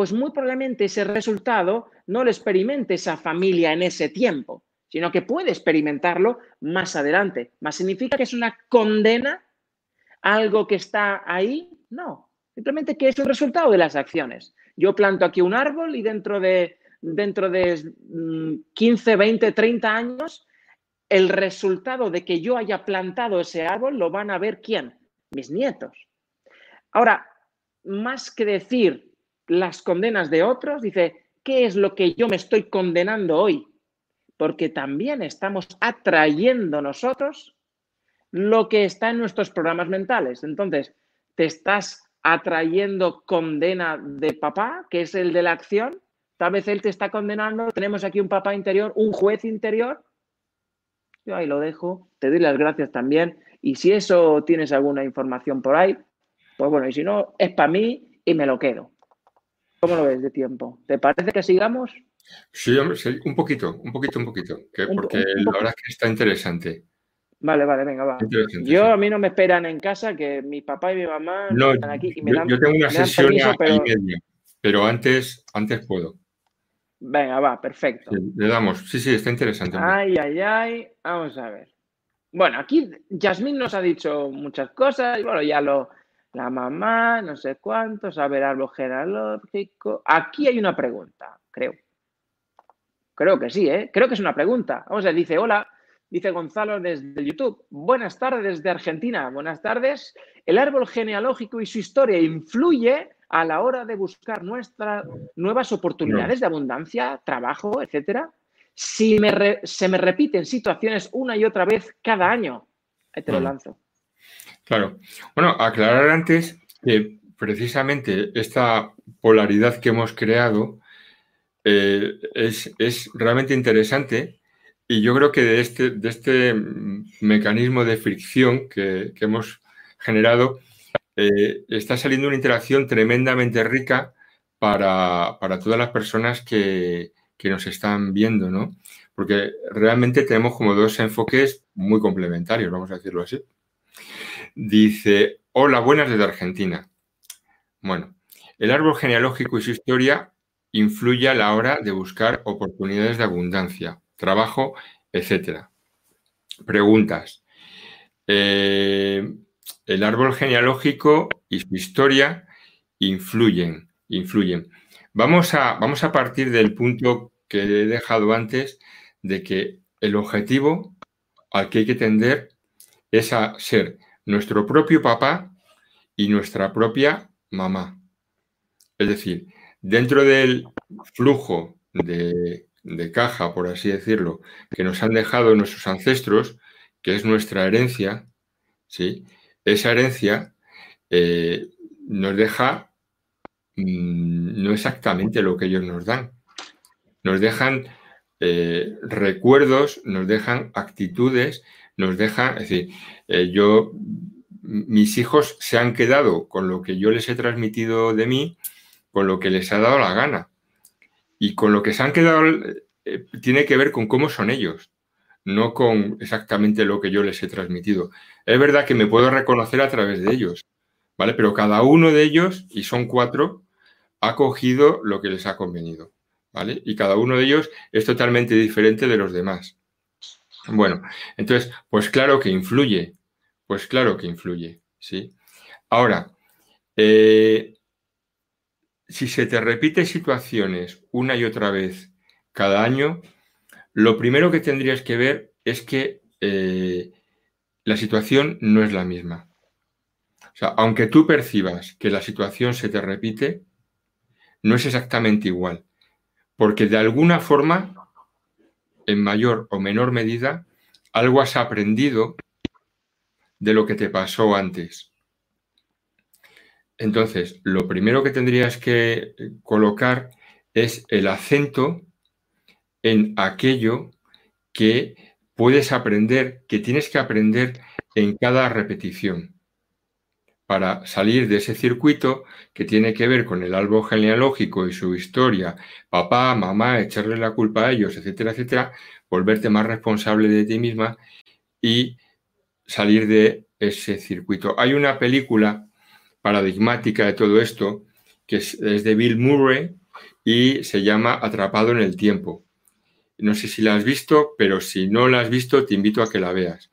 Pues muy probablemente ese resultado no lo experimente esa familia en ese tiempo, sino que puede experimentarlo más adelante. ¿Más significa que es una condena? ¿Algo que está ahí? No, simplemente que es el resultado de las acciones. Yo planto aquí un árbol y dentro de, dentro de 15, 20, 30 años, el resultado de que yo haya plantado ese árbol lo van a ver quién? Mis nietos. Ahora, más que decir las condenas de otros, dice, ¿qué es lo que yo me estoy condenando hoy? Porque también estamos atrayendo nosotros lo que está en nuestros programas mentales. Entonces, te estás atrayendo condena de papá, que es el de la acción. Tal vez él te está condenando. Tenemos aquí un papá interior, un juez interior. Yo ahí lo dejo. Te doy las gracias también. Y si eso tienes alguna información por ahí, pues bueno, y si no, es para mí y me lo quedo. ¿Cómo lo ves de tiempo? ¿Te parece que sigamos? Sí, un poquito, un poquito, un poquito, porque la verdad es que está interesante. Vale, vale, venga, va. Yo a mí no me esperan en casa que mi papá y mi mamá no, están aquí y me dan, yo tengo una sesión pero... y media, pero antes, antes puedo. Venga, va, perfecto. le damos, sí, sí, está interesante. Ay, ay, ay, vamos a ver. Bueno, aquí Yasmín nos ha dicho muchas cosas y bueno, ya lo, la mamá, no sé cuántos, a ver, árbol genealógico. Aquí hay una pregunta, creo. Creo que sí, ¿eh? Creo que es una pregunta. Vamos a ver, dice, hola, dice Gonzalo desde YouTube. Buenas tardes desde Argentina. Buenas tardes. El árbol genealógico y su historia influye a la hora de buscar nuestras nuevas oportunidades de abundancia, trabajo, etcétera. Si se me repiten situaciones una y otra vez cada año, ahí te lo lanzo. Claro. Bueno, aclarar antes que precisamente esta polaridad que hemos creado eh, es, realmente interesante y yo creo que de este, de este mecanismo de fricción que, hemos generado eh, está saliendo una interacción tremendamente rica para, todas las personas que, que, nos están viendo, ¿no? Porque realmente tenemos como dos enfoques muy complementarios, vamos a decirlo así. Dice, hola, buenas desde Argentina. Bueno, el árbol genealógico y su historia influye a la hora de buscar oportunidades de abundancia, trabajo, etc. Preguntas. Eh, el árbol genealógico y su historia influyen, influyen. Vamos a, vamos a partir del punto que he dejado antes de que el objetivo al que hay que tender es a ser nuestro propio papá y nuestra propia mamá. Es decir, dentro del flujo de, caja, por así decirlo, que nos han dejado nuestros ancestros, que es nuestra herencia, ¿sí? esa herencia eh, nos deja mm, no exactamente lo que ellos nos dan. Nos dejan eh, recuerdos, nos dejan actitudes, nos deja, es decir, eh, yo, mis hijos se han quedado con lo que yo les he transmitido de mí, con lo que les ha dado la gana. Y con lo que se han quedado eh, tiene que ver con cómo son ellos, no con exactamente lo que yo les he transmitido. Es verdad que me puedo reconocer a través de ellos, ¿vale? Pero cada uno de ellos, y son cuatro, ha cogido lo que les ha convenido, ¿vale? Y cada uno de ellos es totalmente diferente de los demás. Bueno, entonces, pues claro que influye, pues claro que influye, ¿sí? Ahora, eh, si se te repite situaciones una y otra vez cada año, lo primero que tendrías que ver es que eh, la situación no es la misma. O sea, aunque tú percibas que la situación se te repite, no es exactamente igual, porque de alguna forma en mayor o menor medida, algo has aprendido de lo que te pasó antes. Entonces, lo primero que tendrías que colocar es el acento en aquello que puedes aprender, que tienes que aprender en cada repetición. Para salir de ese circuito que tiene que ver con el árbol genealógico y su historia, papá, mamá, echarle la culpa a ellos, etcétera, etcétera, volverte más responsable de ti misma y salir de ese circuito. Hay una película paradigmática de todo esto que es, de Bill Murray y se llama Atrapado en el tiempo. No sé si la has visto, pero si no la has visto, te invito a que la veas.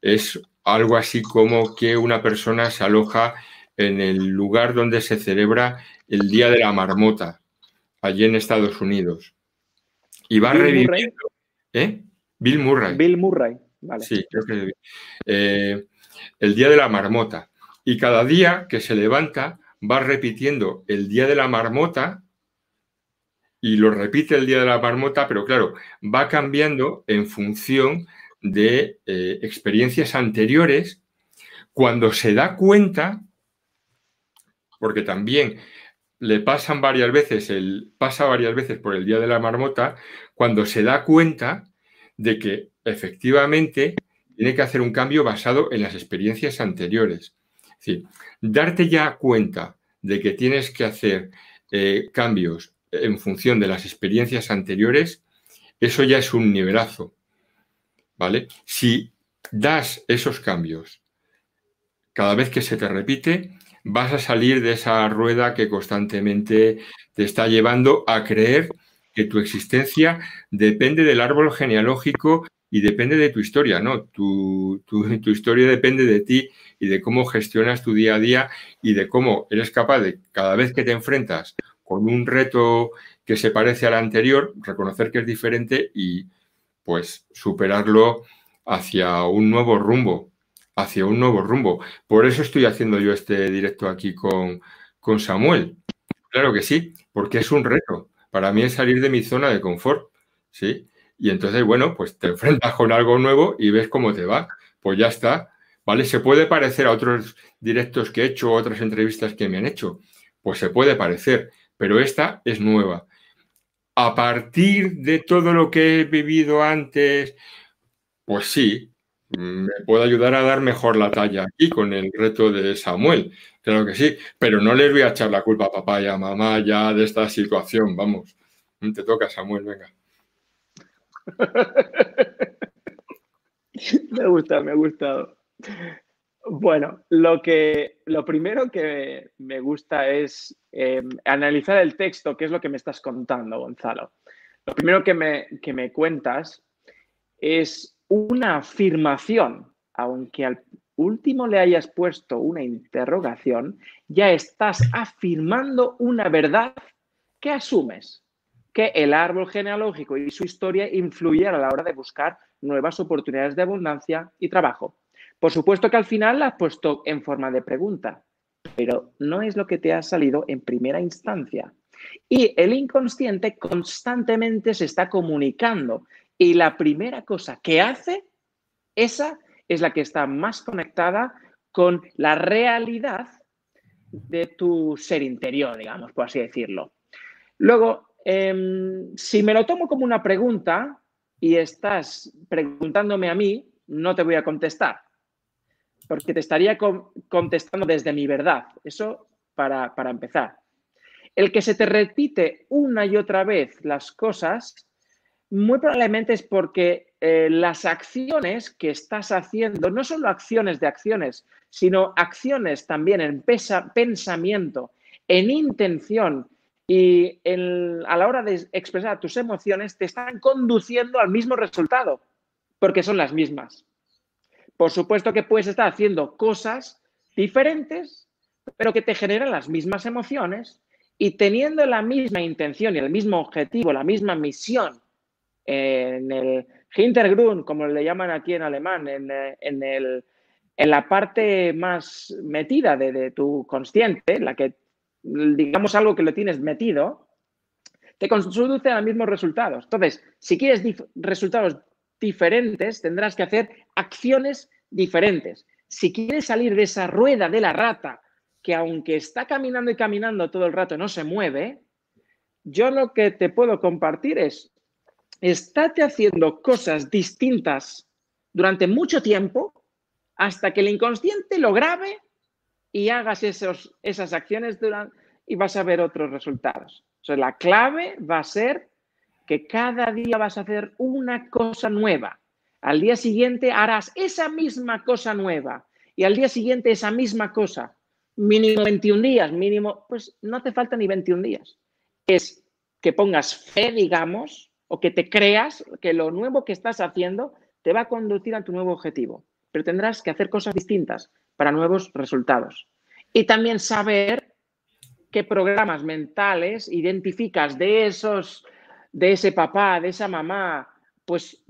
Es algo así como que una persona se aloja en el lugar donde se celebra el Día de la Marmota, allí en Estados Unidos. Y va reviviendo. ¿Eh? Bill Murray. Bill Murray, vale. Sí, creo que. Eh, el Día de la Marmota. Y cada día que se levanta va repitiendo el Día de la Marmota y lo repite el Día de la Marmota, pero claro, va cambiando en función de eh, experiencias anteriores, cuando se da cuenta, porque también le pasan varias veces, el, pasa varias veces por el día de la marmota, cuando se da cuenta de que efectivamente tiene que hacer un cambio basado en las experiencias anteriores. Es decir, darte ya cuenta de que tienes que hacer eh, cambios en función de las experiencias anteriores, eso ya es un nivelazo. ¿Vale? Si das esos cambios cada vez que se te repite, vas a salir de esa rueda que constantemente te está llevando a creer que tu existencia depende del árbol genealógico y depende de tu historia, ¿no? Tu, tu, historia depende de ti y de cómo gestionas tu día a día y de cómo eres capaz de, cada vez que te enfrentas con un reto que se parece al anterior, reconocer que es diferente y pues superarlo hacia un nuevo rumbo, hacia un nuevo rumbo. Por eso estoy haciendo yo este directo aquí con, con Samuel. Claro que sí, porque es un reto. Para mí salir de mi zona de confort, ¿sí? Y entonces, bueno, pues te enfrentas con algo nuevo y ves cómo te va. Pues ya está, ¿vale? Se puede parecer a otros directos que he hecho, otras entrevistas que me han hecho. Pues se puede parecer, pero esta es nueva a partir de todo lo que he vivido antes, pues sí, me puedo ayudar a dar mejor la talla aquí con el reto de Samuel. Claro que sí, pero no les voy a echar la culpa a papá y a mamá ya de esta situación. Vamos, te toca, Samuel, venga. me gusta, me ha gustado. Bueno, lo, que, lo primero que me gusta es em, analizar el texto, que es lo que me estás contando, Gonzalo. Lo primero que me, que me cuentas es una afirmación, aunque al último le hayas puesto una interrogación, ya estás afirmando una verdad que asumes, que el árbol genealógico y su historia influyen a la hora de buscar nuevas oportunidades de abundancia y trabajo. Por supuesto que al final la has puesto en forma de pregunta, pero no es lo que te ha salido en primera instancia. Y el inconsciente constantemente se está comunicando y la primera cosa que hace, esa es la que está más conectada con la realidad de tu ser interior, digamos, por así decirlo. Luego, em, si me lo tomo como una pregunta y estás preguntándome a mí, no te voy a contestar porque te estaría contestando desde mi verdad. Eso para, empezar. El que se te repite una y otra vez las cosas, muy probablemente es porque eh, las acciones que estás haciendo, no solo acciones de acciones, sino acciones también en pensamiento, en intención y a la hora de expresar tus emociones, te están conduciendo al mismo resultado, porque son las mismas. Por supuesto que puedes estar haciendo cosas diferentes, pero que te generan las mismas emociones y teniendo la misma intención y el mismo objetivo, la misma misión en el Hintergrund, como le llaman aquí en alemán, en, en, la parte más metida de, de, tu consciente, la que, digamos, algo que lo tienes metido, te conduce a los mismos resultados. Entonces, si quieres resultados diferentes, tendrás que hacer acciones diferentes. Si quieres salir de esa rueda de la rata, que aunque está caminando y caminando todo el rato no se mueve, yo lo que te puedo compartir es, estate haciendo cosas distintas durante mucho tiempo hasta que el inconsciente lo grabe y hagas esos, esas acciones y vas a ver otros resultados. O sea, la clave va a ser que cada día vas a hacer una cosa nueva. Al día siguiente harás esa misma cosa nueva y al día siguiente esa misma cosa. Mínimo 21 días, mínimo, pues no te falta ni 21 días. Es que pongas fe, digamos, o que te creas que lo nuevo que estás haciendo te va a conducir a tu nuevo objetivo. Pero tendrás que hacer cosas distintas para nuevos resultados. Y también saber qué programas mentales identificas de esos de ese papá, de esa mamá, pues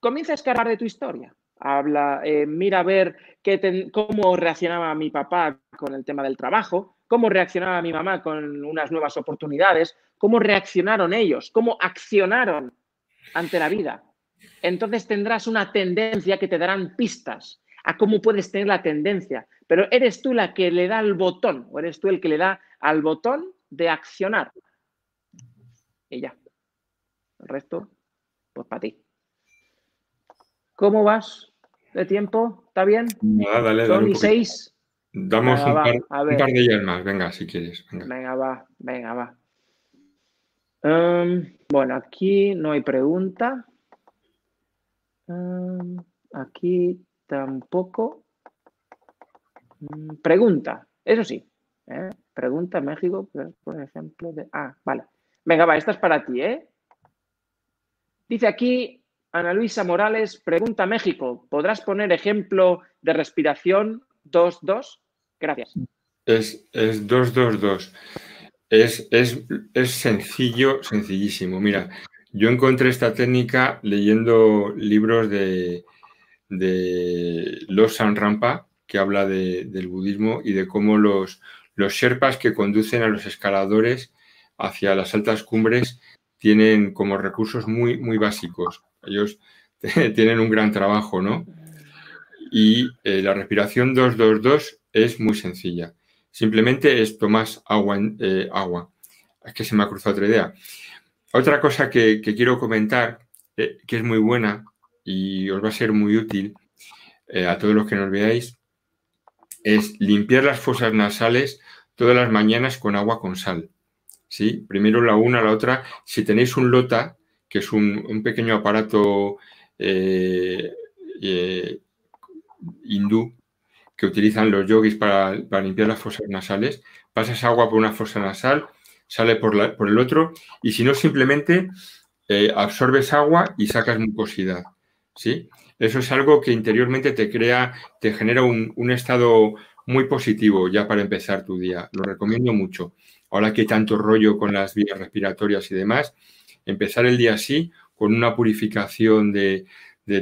comienza a escarbar de tu historia. Habla, eh, mira a ver qué cómo reaccionaba mi papá con el tema del trabajo, cómo reaccionaba mi mamá con unas nuevas oportunidades, cómo reaccionaron ellos, cómo accionaron ante la vida. Entonces tendrás una tendencia que te darán pistas a cómo puedes tener la tendencia, pero eres tú la que le da el botón o eres tú el que le da al botón de accionar. Y ya. El resto, pues para ti. ¿Cómo vas de tiempo? ¿Está bien? Nada, dale, Son y seis. Damos un, par, de días más, venga, si quieres. Venga, va, venga, va. Em, bueno, aquí no hay pregunta. Em, aquí tampoco. Mm, pregunta, eso sí. ¿eh? Pregunta México, por ejemplo, de. Ah, vale. Venga, va, esta es para ti, ¿eh? Dice aquí Ana Luisa Morales, pregunta México, ¿podrás poner ejemplo de respiración 2-2? Gracias. Es 2-2-2. Es, es, sencillo, sencillísimo. Mira, yo encontré esta técnica leyendo libros de, de Los San Rampa, que habla del budismo y de cómo los, los sherpas que conducen a los escaladores hacia las altas cumbres tienen como recursos muy, muy básicos. Ellos tienen un gran trabajo, ¿no? Y eh, la respiración 222 es muy sencilla. Simplemente es tomas agua. Eh, agua. Es que se me ha cruzado otra idea. Otra cosa que, quiero comentar, eh, que es muy buena y os va a ser muy útil a todos los que nos veáis, es limpiar las fosas nasales todas las mañanas con agua con sal. ¿Sí? Primero la una, la otra. Si tenéis un LOTA, que es un, pequeño aparato eh, eh, hindú que utilizan los yogis para, limpiar las fosas nasales, pasas agua por una fosa nasal, sale por, por el otro, y si no, simplemente eh, absorbes agua y sacas mucosidad. ¿sí? Eso es algo que interiormente te crea, te genera un, un estado muy positivo ya para empezar tu día. Lo recomiendo mucho ahora que tanto rollo con las vías respiratorias y demás, empezar el día así, con una purificación de,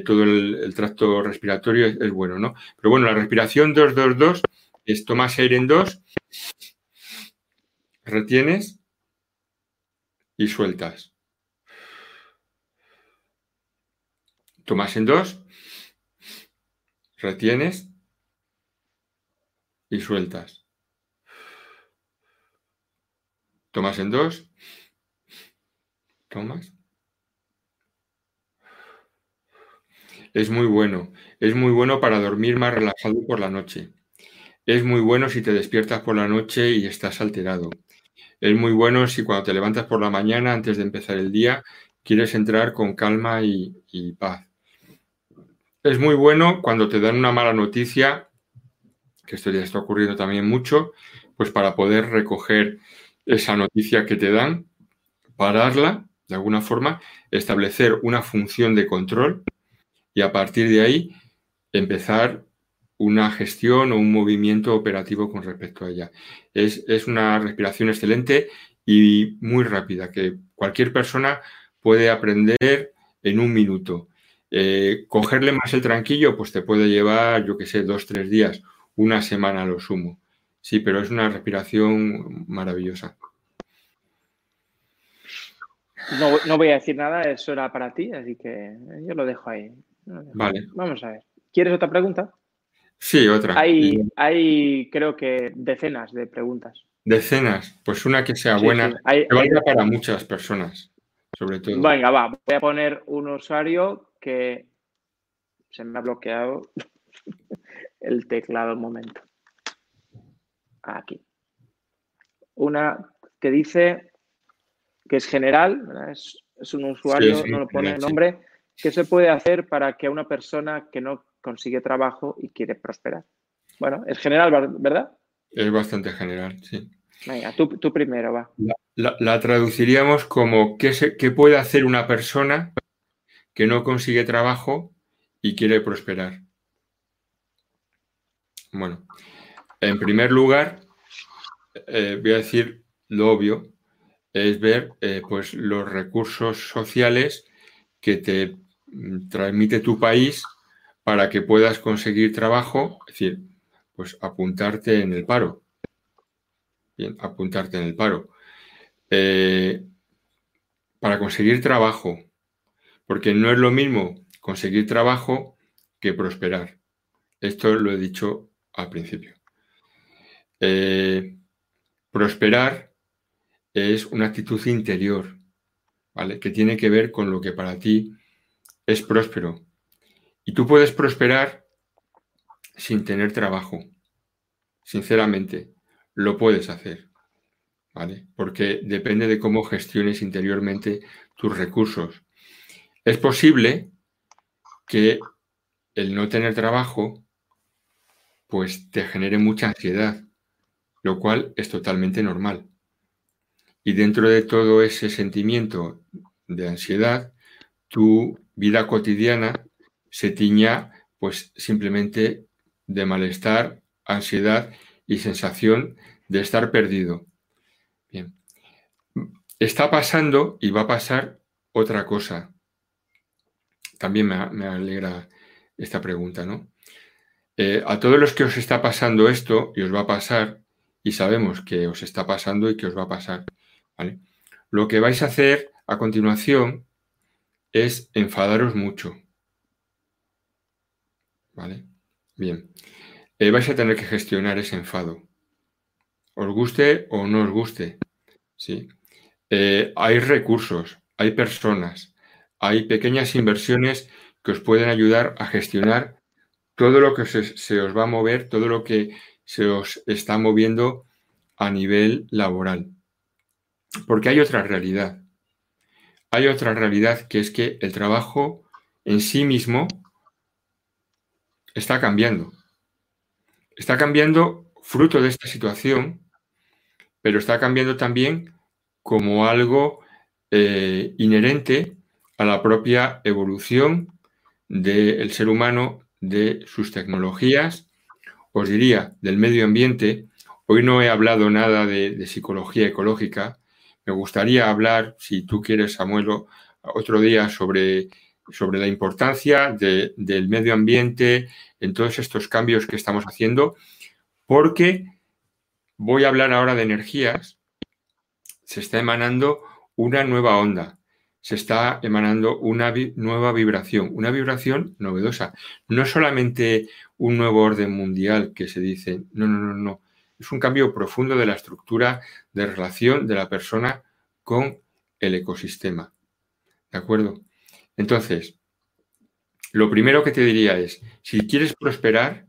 todo el, tracto respiratorio es, bueno, ¿no? Pero bueno, la respiración 2-2-2 es tomas aire en 2, retienes y sueltas. Tomas en 2, retienes y sueltas. Tomas en dos. Tomas. Es muy bueno. Es muy bueno para dormir más relajado por la noche. Es muy bueno si te despiertas por la noche y estás alterado. Es muy bueno si cuando te levantas por la mañana, antes de empezar el día, quieres entrar con calma y, y paz. Es muy bueno cuando te dan una mala noticia, que esto ya está ocurriendo también mucho, pues para poder recoger esa noticia que te dan, pararla de alguna forma, establecer una función de control y a partir de ahí empezar una gestión o un movimiento operativo con respecto a ella. Es, una respiración excelente y muy rápida, que cualquier persona puede aprender en un minuto. Eh, cogerle más el tranquillo, pues te puede llevar, yo que sé, dos, tres días, una semana a lo sumo. Sí, pero es una respiración maravillosa. No, voy a decir nada, eso era para ti, así que yo lo dejo ahí. Vale. Vamos a ver. ¿Quieres otra pregunta? Sí, otra. Hay, hay creo que decenas de preguntas. Decenas, pues una que sea buena, que valga para muchas personas, sobre todo. Venga, va, voy a poner un usuario que se me ha bloqueado el teclado un momento. Aquí. Una que dice que es general, es, un usuario, no lo pone el nombre, ¿qué se puede hacer para que una persona que no consigue trabajo y quiere prosperar? Bueno, es general, ¿verdad? Es bastante general, sí. Venga, tú, primero, va. La, traduciríamos como ¿qué, ¿qué puede hacer una persona que no consigue trabajo y quiere prosperar? Bueno, en primer lugar, eh, voy a decir lo obvio, es ver eh, pues los recursos sociales que te mm, transmite tu país para que puedas conseguir trabajo, es decir, pues apuntarte en el paro. Bien, apuntarte en el paro. Eh, para conseguir trabajo, porque no es lo mismo conseguir trabajo que prosperar. Esto lo he dicho al principio. Eh, prosperar es una actitud interior, ¿vale? Que tiene que ver con lo que para ti es próspero. Y tú puedes prosperar sin tener trabajo. Sinceramente, lo puedes hacer. ¿Vale? Porque depende de cómo gestiones interiormente tus recursos. Es posible que el no tener trabajo pues te genere mucha ansiedad, lo cual es totalmente normal. Y dentro de todo ese sentimiento de ansiedad, tu vida cotidiana se tiña pues simplemente de malestar, ansiedad y sensación de estar perdido. Bien. Está pasando y va a pasar otra cosa. También me, alegra esta pregunta, ¿no? Eh, a todos los que os está pasando esto y os va a pasar, y sabemos que os está pasando y que os va a pasar, Lo que vais a hacer a continuación es enfadaros mucho. ¿Vale? Bien. Eh, vais a tener que gestionar ese enfado. Os guste o no os guste. ¿sí? Eh, hay recursos, hay personas, hay pequeñas inversiones que os pueden ayudar a gestionar todo lo que se, os va a mover, todo lo que se os está moviendo a nivel laboral. Porque hay otra realidad. Hay otra realidad que es que el trabajo en sí mismo está cambiando. Está cambiando fruto de esta situación, pero está cambiando también como algo eh, inherente a la propia evolución del ser humano de sus tecnologías, os diría del medio ambiente. Hoy no he hablado nada de, psicología ecológica. Me gustaría hablar, si tú quieres, Samuel, otro día sobre, sobre la importancia del medio ambiente en todos estos cambios que estamos haciendo, porque voy a hablar ahora de energías. Se está emanando una nueva onda se está emanando una nueva vibración, una vibración novedosa. No solamente un nuevo orden mundial que se dice, no, no, no, no. Es un cambio profundo de la estructura de relación de la persona con el ecosistema. ¿De acuerdo? Entonces, lo primero que te diría es, si quieres prosperar,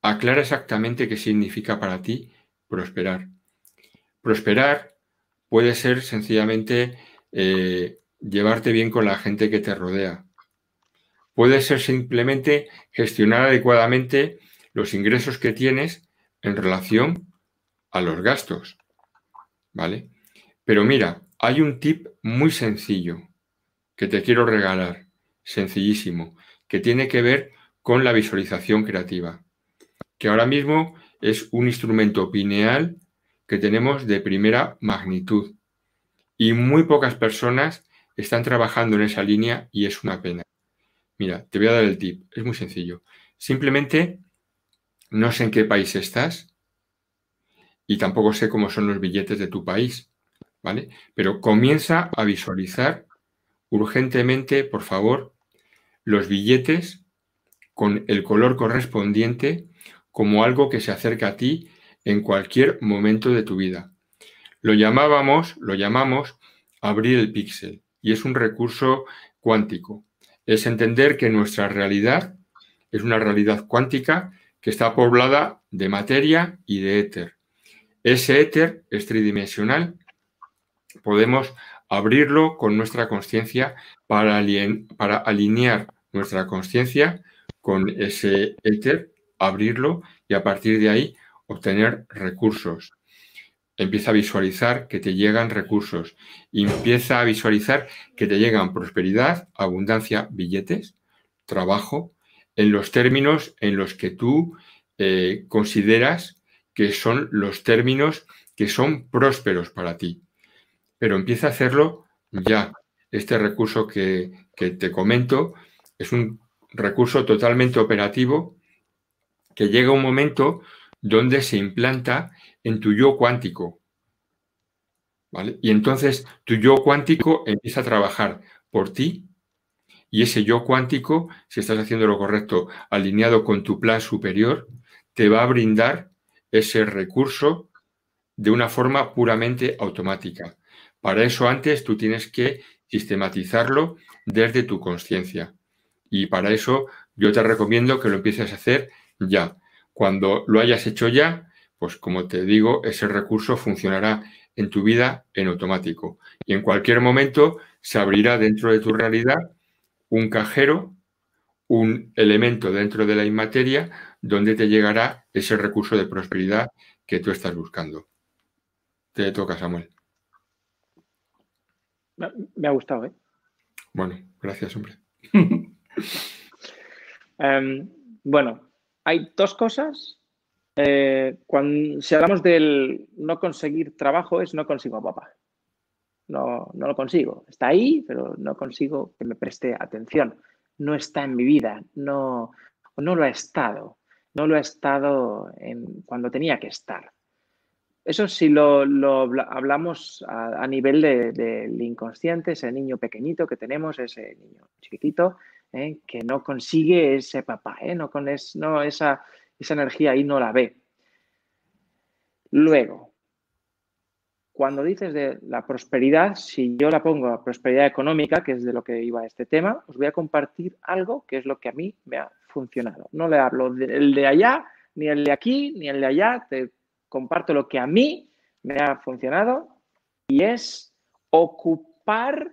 aclara exactamente qué significa para ti prosperar. Prosperar puede ser sencillamente eh, llevarte bien con la gente que te rodea. Puede ser simplemente gestionar adecuadamente los ingresos que tienes en relación a los gastos. ¿Vale? Pero mira, hay un tip muy sencillo que te quiero regalar, sencillísimo, que tiene que ver con la visualización creativa, que ahora mismo es un instrumento pineal que tenemos de primera magnitud y muy pocas personas están trabajando en esa línea y es una pena. Mira, te voy a dar el tip, es muy sencillo. Simplemente no sé en qué país estás y tampoco sé cómo son los billetes de tu país, ¿vale? Pero comienza a visualizar urgentemente, por favor, los billetes con el color correspondiente como algo que se acerca a ti en cualquier momento de tu vida. Lo llamábamos, lo llamamos abrir el píxel y es un recurso cuántico. Es entender que nuestra realidad es una realidad cuántica que está poblada de materia y de éter. Ese éter es tridimensional. Podemos abrirlo con nuestra conciencia para, alinear nuestra conciencia con ese éter, abrirlo y a partir de ahí obtener recursos. Empieza a visualizar que te llegan recursos. Empieza a visualizar que te llegan prosperidad, abundancia, billetes, trabajo, en los términos en los que tú eh, consideras que son los términos que son prósperos para ti. Pero empieza a hacerlo ya. Este recurso que, que te comento es un recurso totalmente operativo que llega un momento donde se implanta en tu yo cuántico. Y entonces tu yo cuántico empieza a trabajar por ti y ese yo cuántico, si estás haciendo lo correcto, alineado con tu plan superior, te va a brindar ese recurso de una forma puramente automática. Para eso antes tú tienes que sistematizarlo desde tu conciencia. Y para eso yo te recomiendo que lo empieces a hacer ya. Cuando lo hayas hecho ya, pues como te digo, ese recurso funcionará en tu vida en automático. Y en cualquier momento se abrirá dentro de tu realidad un cajero, un elemento dentro de la inmateria donde te llegará ese recurso de prosperidad que tú estás buscando. Te toca, Samuel. Me ha gustado, ¿eh? Bueno, gracias, hombre. Em, bueno, hay dos cosas. Eh, cuando, si hablamos del no conseguir trabajo, es no consigo a papá. No, no lo consigo. Está ahí, pero no consigo que me preste atención. No está en mi vida. No, no lo ha estado. No lo ha estado en, cuando tenía que estar. Eso si lo, hablamos a, nivel del inconsciente, ese niño pequeñito que tenemos, ese niño chiquitito, ¿eh? que no consigue ese papá, ¿eh? no, con no esa, esa energía ahí no la ve. Luego, cuando dices de la prosperidad, si yo la pongo a prosperidad económica, que es de lo que iba este tema, os voy a compartir algo que es lo que a mí me ha funcionado. No le hablo del de allá, ni el de aquí, ni el de allá, te comparto lo que a mí me ha funcionado y es ocupar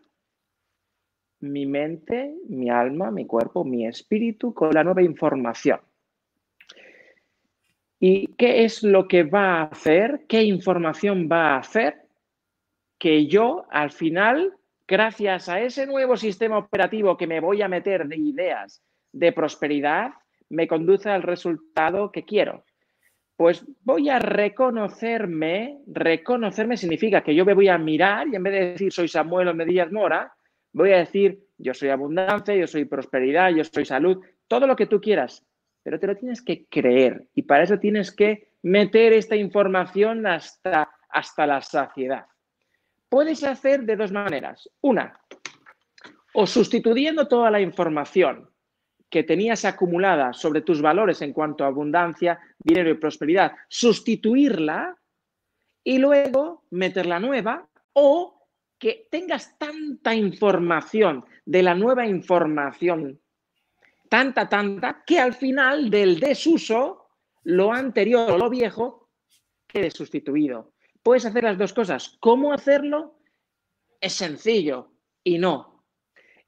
mi mente, mi alma, mi cuerpo, mi espíritu con la nueva información. ¿Y qué es lo que va a hacer? ¿Qué información va a hacer? Que yo al final, gracias a ese nuevo sistema operativo que me voy a meter de ideas de prosperidad, me conduce al resultado que quiero. Pues voy a reconocerme, reconocerme significa que yo me voy a mirar y en vez de decir soy Samuel o Mora, voy a decir yo soy abundancia, yo soy prosperidad, yo soy salud, todo lo que tú quieras, pero te lo tienes que creer y para eso tienes que meter esta información hasta, hasta la saciedad. Puedes hacer de dos maneras. Una, o sustituyendo toda la información que tenías acumulada sobre tus valores en cuanto a abundancia, dinero y prosperidad, sustituirla y luego meter la nueva o que tengas tanta información de la nueva información tanta, tanta, que al final del desuso, lo anterior o lo viejo quede sustituido. Puedes hacer las dos cosas. ¿Cómo hacerlo? Es sencillo y no.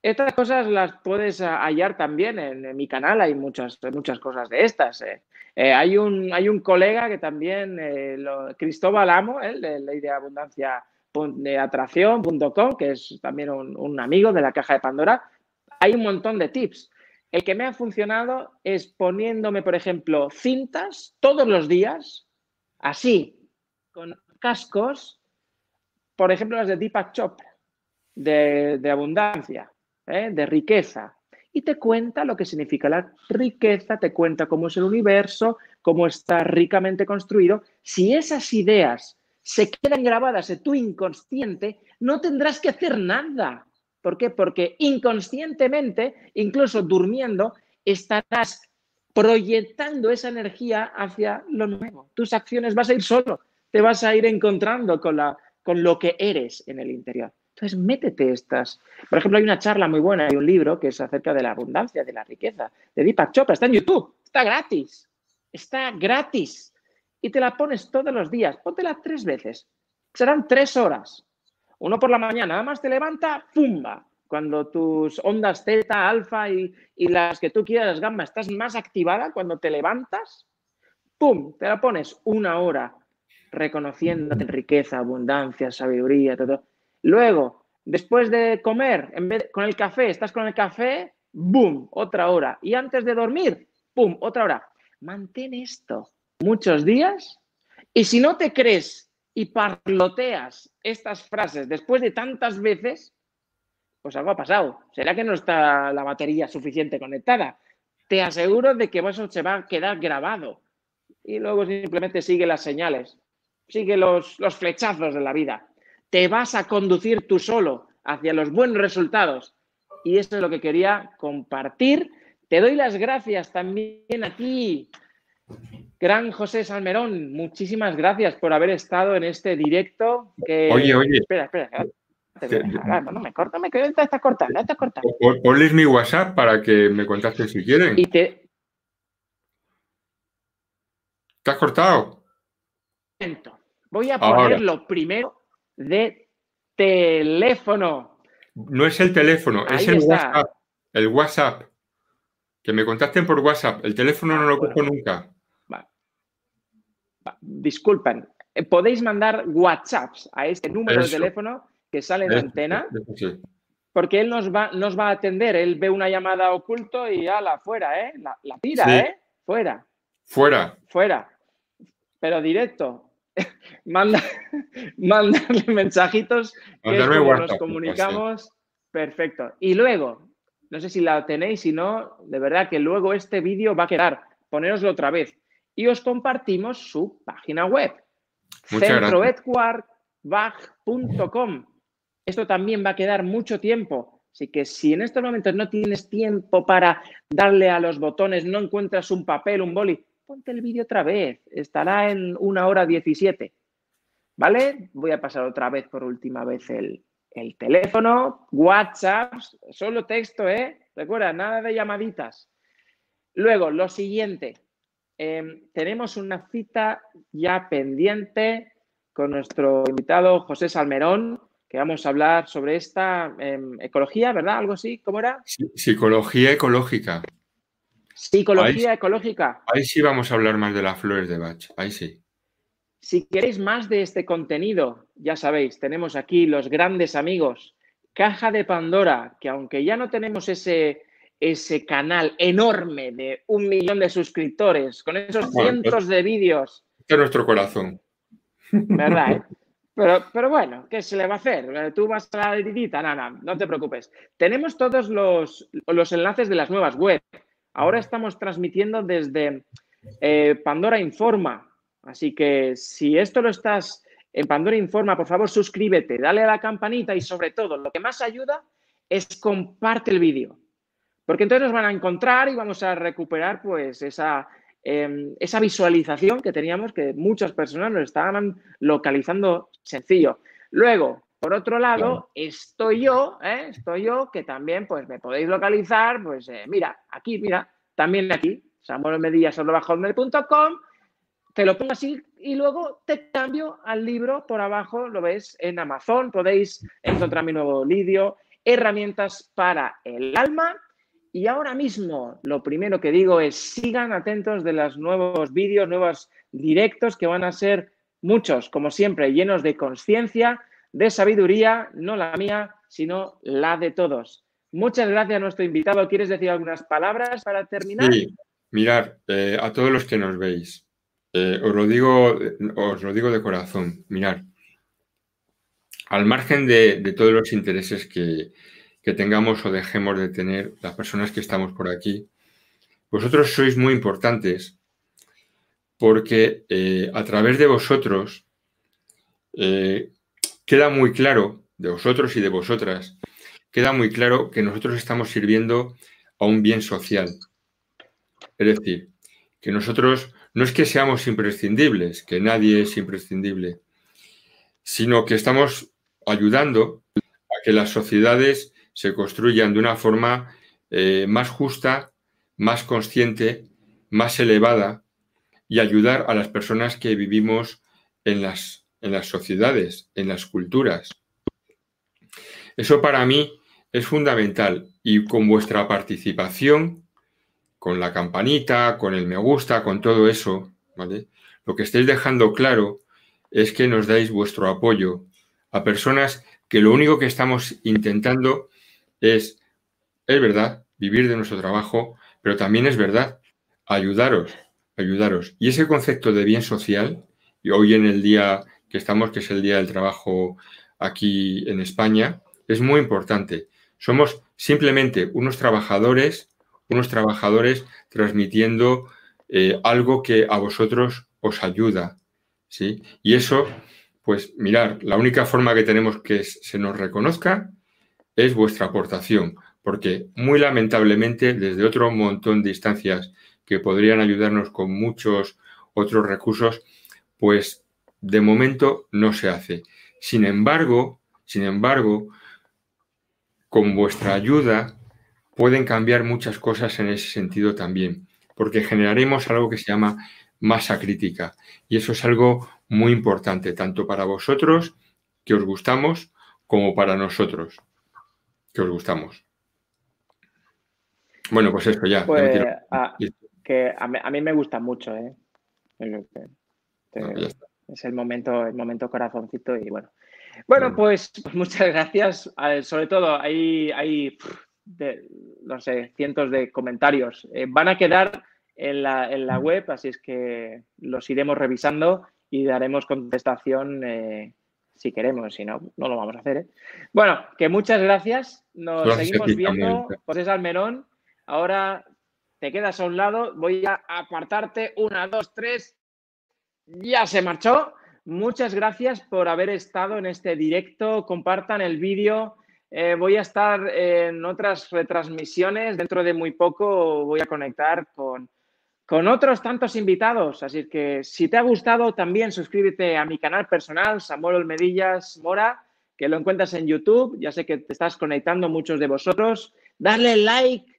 Estas cosas las puedes hallar también en, mi canal, hay muchas, muchas cosas de estas. Eh. Eh, hay, un, hay un colega que también, eh, Cristóbal Amo, de Ley de Abundancia de Atracción.com, que es también un, amigo de la caja de Pandora, hay un montón de tips. El que me ha funcionado es poniéndome, por ejemplo, cintas todos los días, así, con cascos, por ejemplo, las de Deepak Chopra, de, abundancia, ¿eh? de riqueza. Y te cuenta lo que significa la riqueza, te cuenta cómo es el universo, cómo está ricamente construido. Si esas ideas se quedan grabadas en tu inconsciente, no tendrás que hacer nada. ¿Por qué? Porque inconscientemente, incluso durmiendo, estarás proyectando esa energía hacia lo nuevo. Tus acciones vas a ir solo, te vas a ir encontrando con, la, con lo que eres en el interior. Entonces, métete estas. Por ejemplo, hay una charla muy buena, hay un libro que es acerca de la abundancia, de la riqueza, de Deepak Chopra. Está en YouTube, está gratis. Está gratis. Y te la pones todos los días. Póntela tres veces. Serán tres horas. Uno por la mañana, nada más te levanta, ¡pumba! Cuando tus ondas teta, alfa y, y las que tú quieras, gamma, estás más activada cuando te levantas, ¡pum! Te la pones una hora reconociéndote riqueza, abundancia, sabiduría, todo. Luego, después de comer, en vez con el café, estás con el café, ¡boom! Otra hora. Y antes de dormir, ¡pum! Otra hora. Mantén esto muchos días y si no te crees y parloteas estas frases después de tantas veces, pues algo ha pasado. ¿Será que no está la batería suficiente conectada? Te aseguro de que eso se va a quedar grabado. Y luego simplemente sigue las señales, sigue los, los flechazos de la vida. Te vas a conducir tú solo hacia los buenos resultados. Y eso es lo que quería compartir. Te doy las gracias también a ti, Gran José Salmerón, muchísimas gracias por haber estado en este directo. Oye, oye. Espera, espera. no me corta, me quedo, está cortando, está cortando. Ponles mi WhatsApp para que me contacten si quieren. Y te... ¿Te has cortado? Voy a poner lo primero de teléfono. No es el teléfono, es el WhatsApp. El WhatsApp. Que me contacten por WhatsApp. El teléfono no lo cojo nunca disculpen, eh, podéis mandar WhatsApps a este número de teléfono que sale en la antena, porque él nos va, nos va a atender. Él ve una llamada oculto y ala, fuera, ¿eh? La, tira, ¿eh? Fuera. Fuera. Fuera. Pero directo. Manda, mandarle mensajitos que nos comunicamos. Perfecto. Y luego, no sé si la tenéis, si no, de verdad que luego este vídeo va a quedar. Poneroslo otra vez y os compartimos su página web, centroedwardbach.com. Esto también va a quedar mucho tiempo. Así que si en estos momentos no tienes tiempo para darle a los botones, no encuentras un papel, un boli, ponte el vídeo otra vez. Estará en una hora 17. ¿Vale? Voy a pasar otra vez por última vez el, el teléfono, WhatsApp, solo texto, ¿eh? Recuerda, nada de llamaditas. Luego, lo siguiente, Em, tenemos una cita ya pendiente con nuestro invitado José Salmerón, que vamos a hablar sobre esta em, ecología, ¿verdad? ¿Algo así? ¿Cómo era? Psicología ecológica. Psicología ecológica. Ahí sí vamos a hablar más de las flores de Bach, ahí sí. Si queréis más de este contenido, ya sabéis, tenemos aquí los grandes amigos, Caja de Pandora, que aunque ya no tenemos ese ese canal enorme de un millón de suscriptores, con esos cientos de vídeos. De nuestro corazón. ¿Verdad? Eh? Pero, pero, bueno, ¿qué se le va a hacer? Tú vas a la editita, nada, no, no te preocupes. Tenemos todos los, los, enlaces de las nuevas web. Ahora estamos transmitiendo desde eh, Pandora Informa. Así que si esto lo estás en Pandora Informa, por favor suscríbete, dale a la campanita y sobre todo, lo que más ayuda es comparte el vídeo. Porque entonces nos van a encontrar y vamos a recuperar pues esa, em, esa visualización que teníamos que muchas personas nos estaban localizando sencillo. Luego, por otro lado, estoy yo, ¿eh? estoy yo que también pues me podéis localizar, pues eh, mira, aquí, mira, también aquí, samuelmedillas.com, te lo pongo así y luego te cambio al libro por abajo, lo ves en Amazon, podéis encontrar mi nuevo libro, herramientas para el alma y ahora mismo lo primero que digo es sigan atentos de los nuevos vídeos, nuevos directos que van a ser muchos, como siempre, llenos de conciencia, de sabiduría, no la mía, sino la de todos. Muchas gracias a nuestro invitado. ¿Quieres decir algunas palabras para terminar? Sí, mirar, eh, a todos los que nos veis, eh, os, lo digo, os lo digo de corazón, mirar, al margen de todos los intereses que, que tengamos o dejemos de tener las personas que estamos por aquí. Vosotros sois muy importantes porque eh, a través de vosotros eh, queda muy claro, de vosotros y de vosotras, queda muy claro que nosotros estamos sirviendo a un bien social. Es decir, que nosotros no es que seamos imprescindibles, que nadie es imprescindible, sino que estamos ayudando a que las sociedades se construyan de una forma eh, más justa, más consciente, más elevada y ayudar a las personas que vivimos en las, en las sociedades, en las culturas. Eso para mí es fundamental y con vuestra participación, con la campanita, con el me gusta, con todo eso, ¿vale? Lo que estáis dejando claro es que nos dais vuestro apoyo a personas que lo único que estamos intentando es, es verdad, vivir de nuestro trabajo, pero también es verdad, ayudaros, ayudaros. Y ese concepto de bien social, y hoy en el día que estamos, que es el Día del Trabajo aquí en España, es muy importante. Somos simplemente unos trabajadores, unos trabajadores transmitiendo eh, algo que a vosotros os ayuda, ¿sí? Y eso, pues mirar, la única forma que tenemos que se nos reconozca es vuestra aportación, porque muy lamentablemente desde otro montón de instancias que podrían ayudarnos con muchos otros recursos, pues de momento no se hace. Sin embargo, sin embargo, con vuestra ayuda pueden cambiar muchas cosas en ese sentido también, porque generaremos algo que se llama masa crítica. Y eso es algo muy importante, tanto para vosotros, que os gustamos, como para nosotros, que os gustamos. Bueno, pues esto ya. Pues, a, que a mí, me gusta mucho, ¿eh? es el momento, el momento corazoncito y bueno. Bueno, pues, pues muchas gracias. Sobre todo, hay, hay no sé, cientos de comentarios. Eh, van a quedar en la, en la, web, así es que los iremos revisando y daremos contestación eh, si queremos, si no, no lo vamos a hacer. ¿eh? Bueno, que muchas gracias. Nos seguimos viendo. José Almerón, ahora te quedas a un lado. Voy a apartarte. Una, dos, tres. Ya se marchó. Muchas gracias por haber estado en este directo. Compartan el vídeo. Eh, voy a estar en otras retransmisiones. Dentro de muy poco voy a conectar con, con otros tantos invitados. Así que si te ha gustado, también suscríbete a mi canal personal, Samuel Olmedillas Mora, que lo encuentras en YouTube. Ya sé que te estás conectando muchos de vosotros. Dale like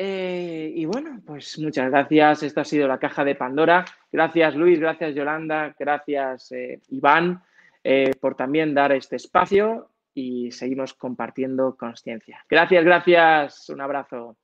eh, y bueno, pues muchas gracias. Esto ha sido la caja de Pandora. Gracias Luis, gracias Yolanda, gracias eh, Iván eh, por también dar este espacio y seguimos compartiendo conciencia. Gracias, gracias. Un abrazo.